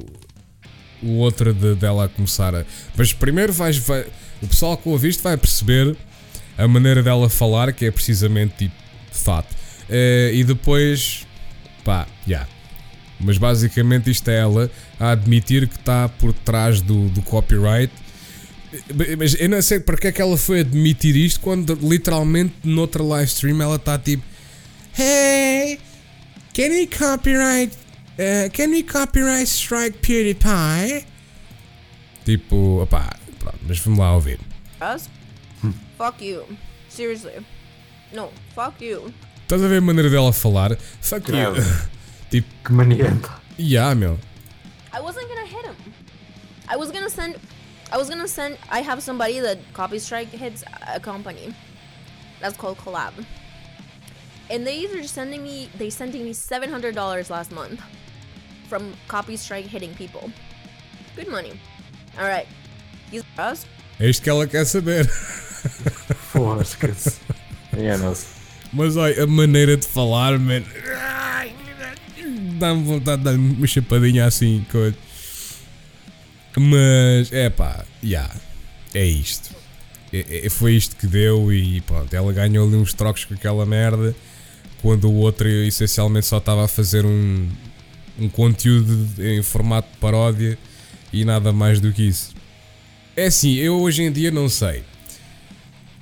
o outro de, dela a começar a. Mas primeiro vais, vai, o pessoal que ouve isto vai perceber a maneira dela falar, que é precisamente tipo fato. Uh, e depois, pá, já. Yeah. Mas basicamente isto é ela a admitir que está por trás do, do copyright. Mas eu não sei porque é que ela foi admitir isto quando literalmente noutra live stream ela está tipo Hey, Can we copyright? Uh, can we copyright strike PewDiePie? Tipo, opá, pronto, mas vamos lá ouvir. Us? fuck you. Seriously. No, fuck you. Estás a ver a maneira dela falar? Fuck you. *laughs* tipo, que manienta. Yeah, meu. I wasn't gonna hit him. I was gonna send. I was gonna send. I have somebody that copy strike hits a company. That's called collab. And they are sending me they sending me seven hundred dollars last month from copy strike hitting people. Good money. All right. He's us. É isto que ela quer saber. *laughs* Fosca-se. Mas olha, a maneira de falar, man. Dá-me vontade de dar uma chapadinha assim, coisa. Mas, é pá, já. Yeah, é isto. É, é, foi isto que deu e pronto, ela ganhou ali uns trocos com aquela merda quando o outro essencialmente só estava a fazer um, um conteúdo em formato de paródia e nada mais do que isso. É assim, eu hoje em dia não sei.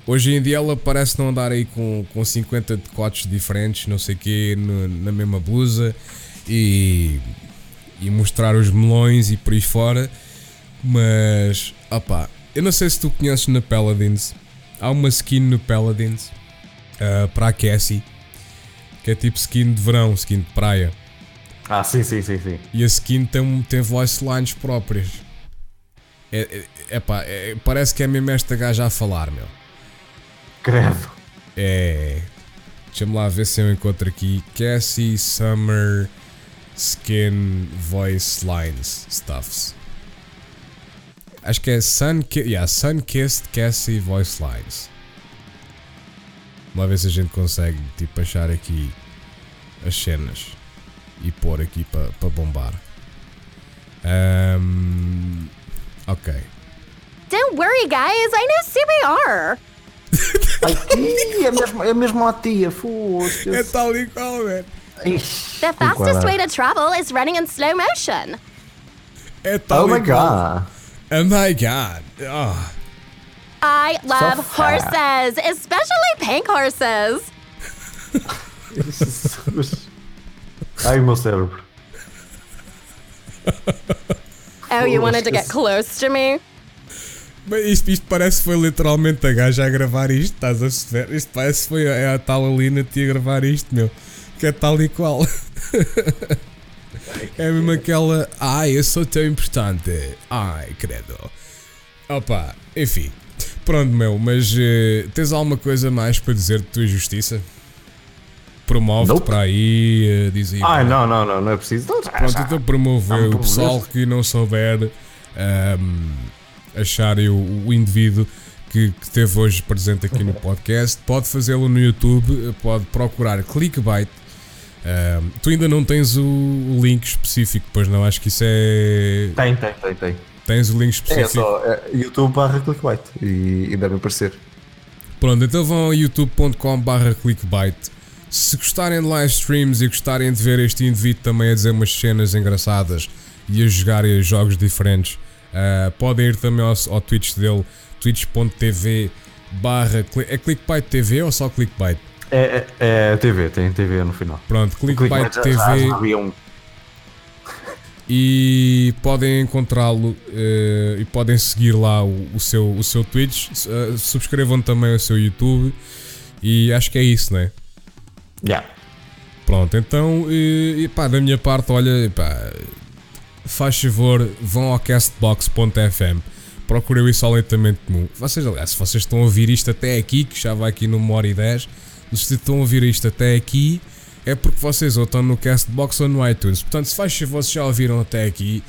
Hoje em dia ela parece não andar aí com, com 50 decotes diferentes, não sei o quê, no, na mesma blusa e, e mostrar os melões e por aí fora. Mas, opá, eu não sei se tu conheces na Paladins. Há uma skin no Paladins uh, para a Cassie que é tipo skin de verão, skin de praia. Ah, sim, sim, sim, sim. E a skin tem, tem voice lines próprias. É, é, epá, é, parece que é mesmo esta gaja a falar, meu. Credo. É. Deixa-me lá ver se eu encontro aqui. Cassie Summer Skin Voice Lines Stuffs. Acho que é Sun, yeah, Sun Kissed Cassie Voice Lines. Vamos lá ver se a gente consegue tipo, achar aqui as cenas e pôr aqui para pa bombar. Um, ok. Don't worry, guys. I know CPR. Ai, é mesmo, é mesmo a tia, foda É tal e qual, velho. The fastest way to travel is running in slow motion. É tal oh my god. Oh my god. Oh. I love so horses, especially pink horses. Ai, meu cérebro. Oh, you wanted to get close to me? Mas isto, isto parece que foi literalmente a gaja a gravar isto, estás a ver? Isto parece que foi a, a tal Alina a gravar isto, meu. Que é tal e qual. é mesmo aquela. Ai, eu sou tão importante. Ai, credo. Opa, enfim. Pronto, meu, mas uh, tens alguma coisa mais para dizer de tua justiça? Promove-te nope. para aí, uh. Ai, não, não, não, não é preciso. Não, Pronto, então promover o pessoal que não souber um, ehm, achar o, o indivíduo que, que esteve hoje presente aqui no *laughs* podcast, pode fazê-lo no YouTube, pode procurar Clickbait Ah, tu ainda não tens o, o link específico, pois não? Acho que isso é. Tem, tem, tem, tem. Tens o link É específico. só é, YouTube barra clickbait e, e deve aparecer. Pronto, então vão ao youtube.com/barra clickbait. Se gostarem de live streams e gostarem de ver este indivíduo também a dizer umas cenas engraçadas e a jogar jogos diferentes, ah, podem ir também ao, ao Twitch dele, twitch.tv barra é clickbait TV ou só clickbait? É, é, é TV, tem TV no final. Pronto, clickbait já- TV já- já havia um. E podem encontrá-lo eh, e podem seguir lá o, o seu, o seu Twitch, eh, subscrevam também o seu YouTube e acho que é isso, né? Yeah. Pronto, então, e, e pá, da minha parte, olha, pá, faz favor, vão ao castbox.fm, procurem o Insolentamente Comum. Vocês, aliás, se vocês estão a ouvir isto até aqui, que já vai aqui numa hora e 10, se estão a ouvir isto até aqui, é porque vocês ou estão no Castbox ou no iTunes. Portanto, se faz se já ouviram até aqui,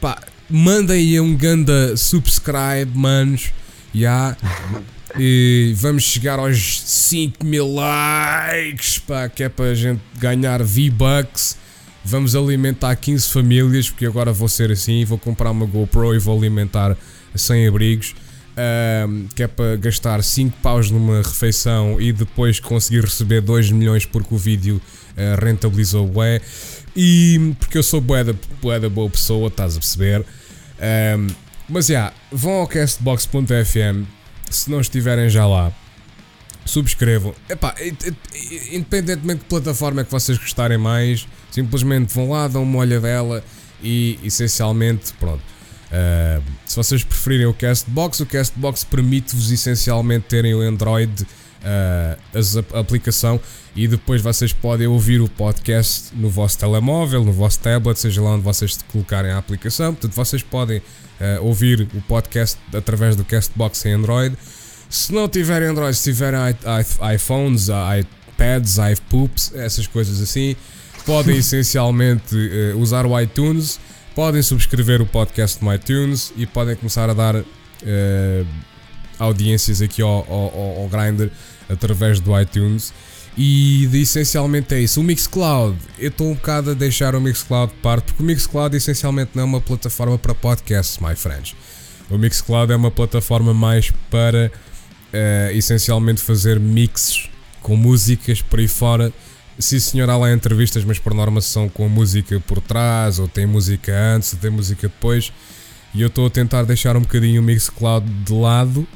pá, mandem um ganda subscribe, manos, já. E vamos chegar aos 5 mil likes, pá, que é para a gente ganhar V-Bucks. Vamos alimentar 15 famílias, porque agora vou ser assim, vou comprar uma GoPro e vou alimentar 100 abrigos. Ahm, que é para gastar 5 paus numa refeição e depois conseguir receber 2 milhões porque o vídeo ah, rentabilizou bué. E porque eu sou bué da, bué da boa pessoa, estás a perceber? Ahm, mas já, vão ao castbox.fm se não estiverem já lá. Subscrevam. Epá, independentemente de plataforma é que vocês gostarem mais, simplesmente vão lá, dão uma olhadela e essencialmente, pronto. Ah, se vocês preferirem o Castbox, o Castbox permite-vos essencialmente terem o Android, ah, as- a aplicação, e depois vocês podem ouvir o podcast no vosso telemóvel, no vosso tablet, seja lá onde vocês colocarem a aplicação. Portanto, vocês podem ah, ouvir o podcast através do Castbox em Android. Se não tiverem Android, se tiverem iPhones, iPads, iPoops, essas coisas assim, podem *laughs* essencialmente eh, usar o iTunes, podem subscrever o podcast no iTunes e podem começar a dar eh, audiências aqui ao, ao, ao- Grindr através do iTunes. E de- essencialmente é isso. O Mixcloud, eu estou um bocado a deixar o Mixcloud de parte, porque o Mixcloud essencialmente não é uma plataforma para podcasts, my friends. O Mixcloud é uma plataforma mais para eh, essencialmente fazer mixes com músicas por aí fora. Sim, senhor, há lá entrevistas, mas por norma são com música por trás, ou tem música antes, ou tem música depois. E eu estou a tentar deixar um bocadinho o Mixcloud de lado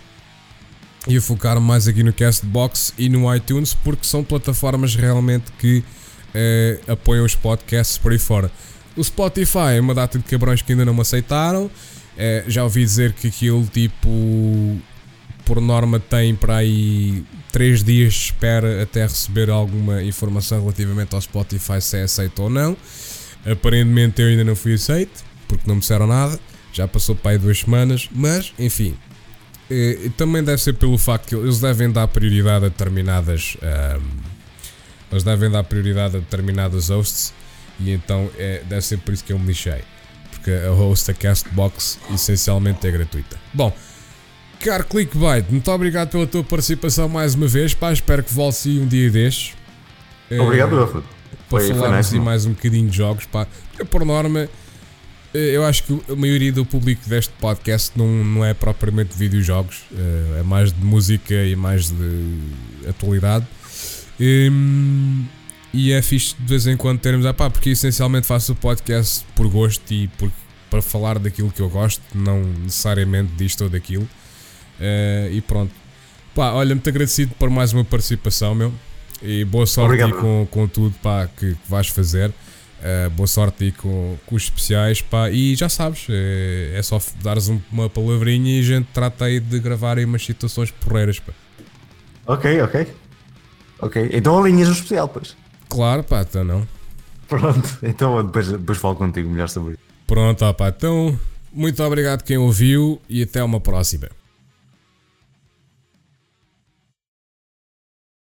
e a focar mais aqui no Castbox e no iTunes, porque são plataformas realmente que eh, apoiam os podcasts por aí fora. O Spotify é uma data de cabrões que ainda não me aceitaram. Eh, já ouvi dizer que aquilo tipo por norma tem para aí 3 dias de espera até receber alguma informação relativamente ao Spotify se é aceito ou não. Aparentemente eu ainda não fui aceito, porque não me disseram nada. Já passou para aí duas semanas, mas enfim. Eh, também deve ser pelo facto que eles devem dar prioridade a determinadas. ahm, eles devem dar prioridade a determinadas hosts e então é, deve ser por isso que eu me lixei. Porque a host, a Castbox, essencialmente é gratuita. Bom, Caro Clickbait, muito obrigado pela tua participação mais uma vez. Pá, espero que voltes aí um dia destes. Eh, Obrigado, Rafa. para Foi- foi falarmos nice, não? mais um bocadinho de jogos. Pá. Porque, por norma, eh, eu acho que a maioria do público deste podcast não, não é propriamente de videojogos, eh, é mais de música e mais de atualidade. Hum, e é fixe de vez em quando termos, ah pá, porque essencialmente faço o podcast por gosto e por, para falar daquilo que eu gosto, não necessariamente disto ou daquilo. Eh, e pronto. Pá, olha, muito agradecido por mais uma participação, meu. E boa sorte com, com tudo pá, que, que vais fazer. Eh, boa sorte aí com, com os especiais, pá. E já sabes, eh, é só dares um- uma palavrinha e a gente trata aí de gravar aí umas situações porreiras, pá. Ok, ok. Ok, então alinhas o especial, pois. Claro, pá, então não. Pronto, *laughs* então depois, depois falo contigo melhor sobre isso. Pronto, ó, pá. Então, muito obrigado quem ouviu e até uma próxima.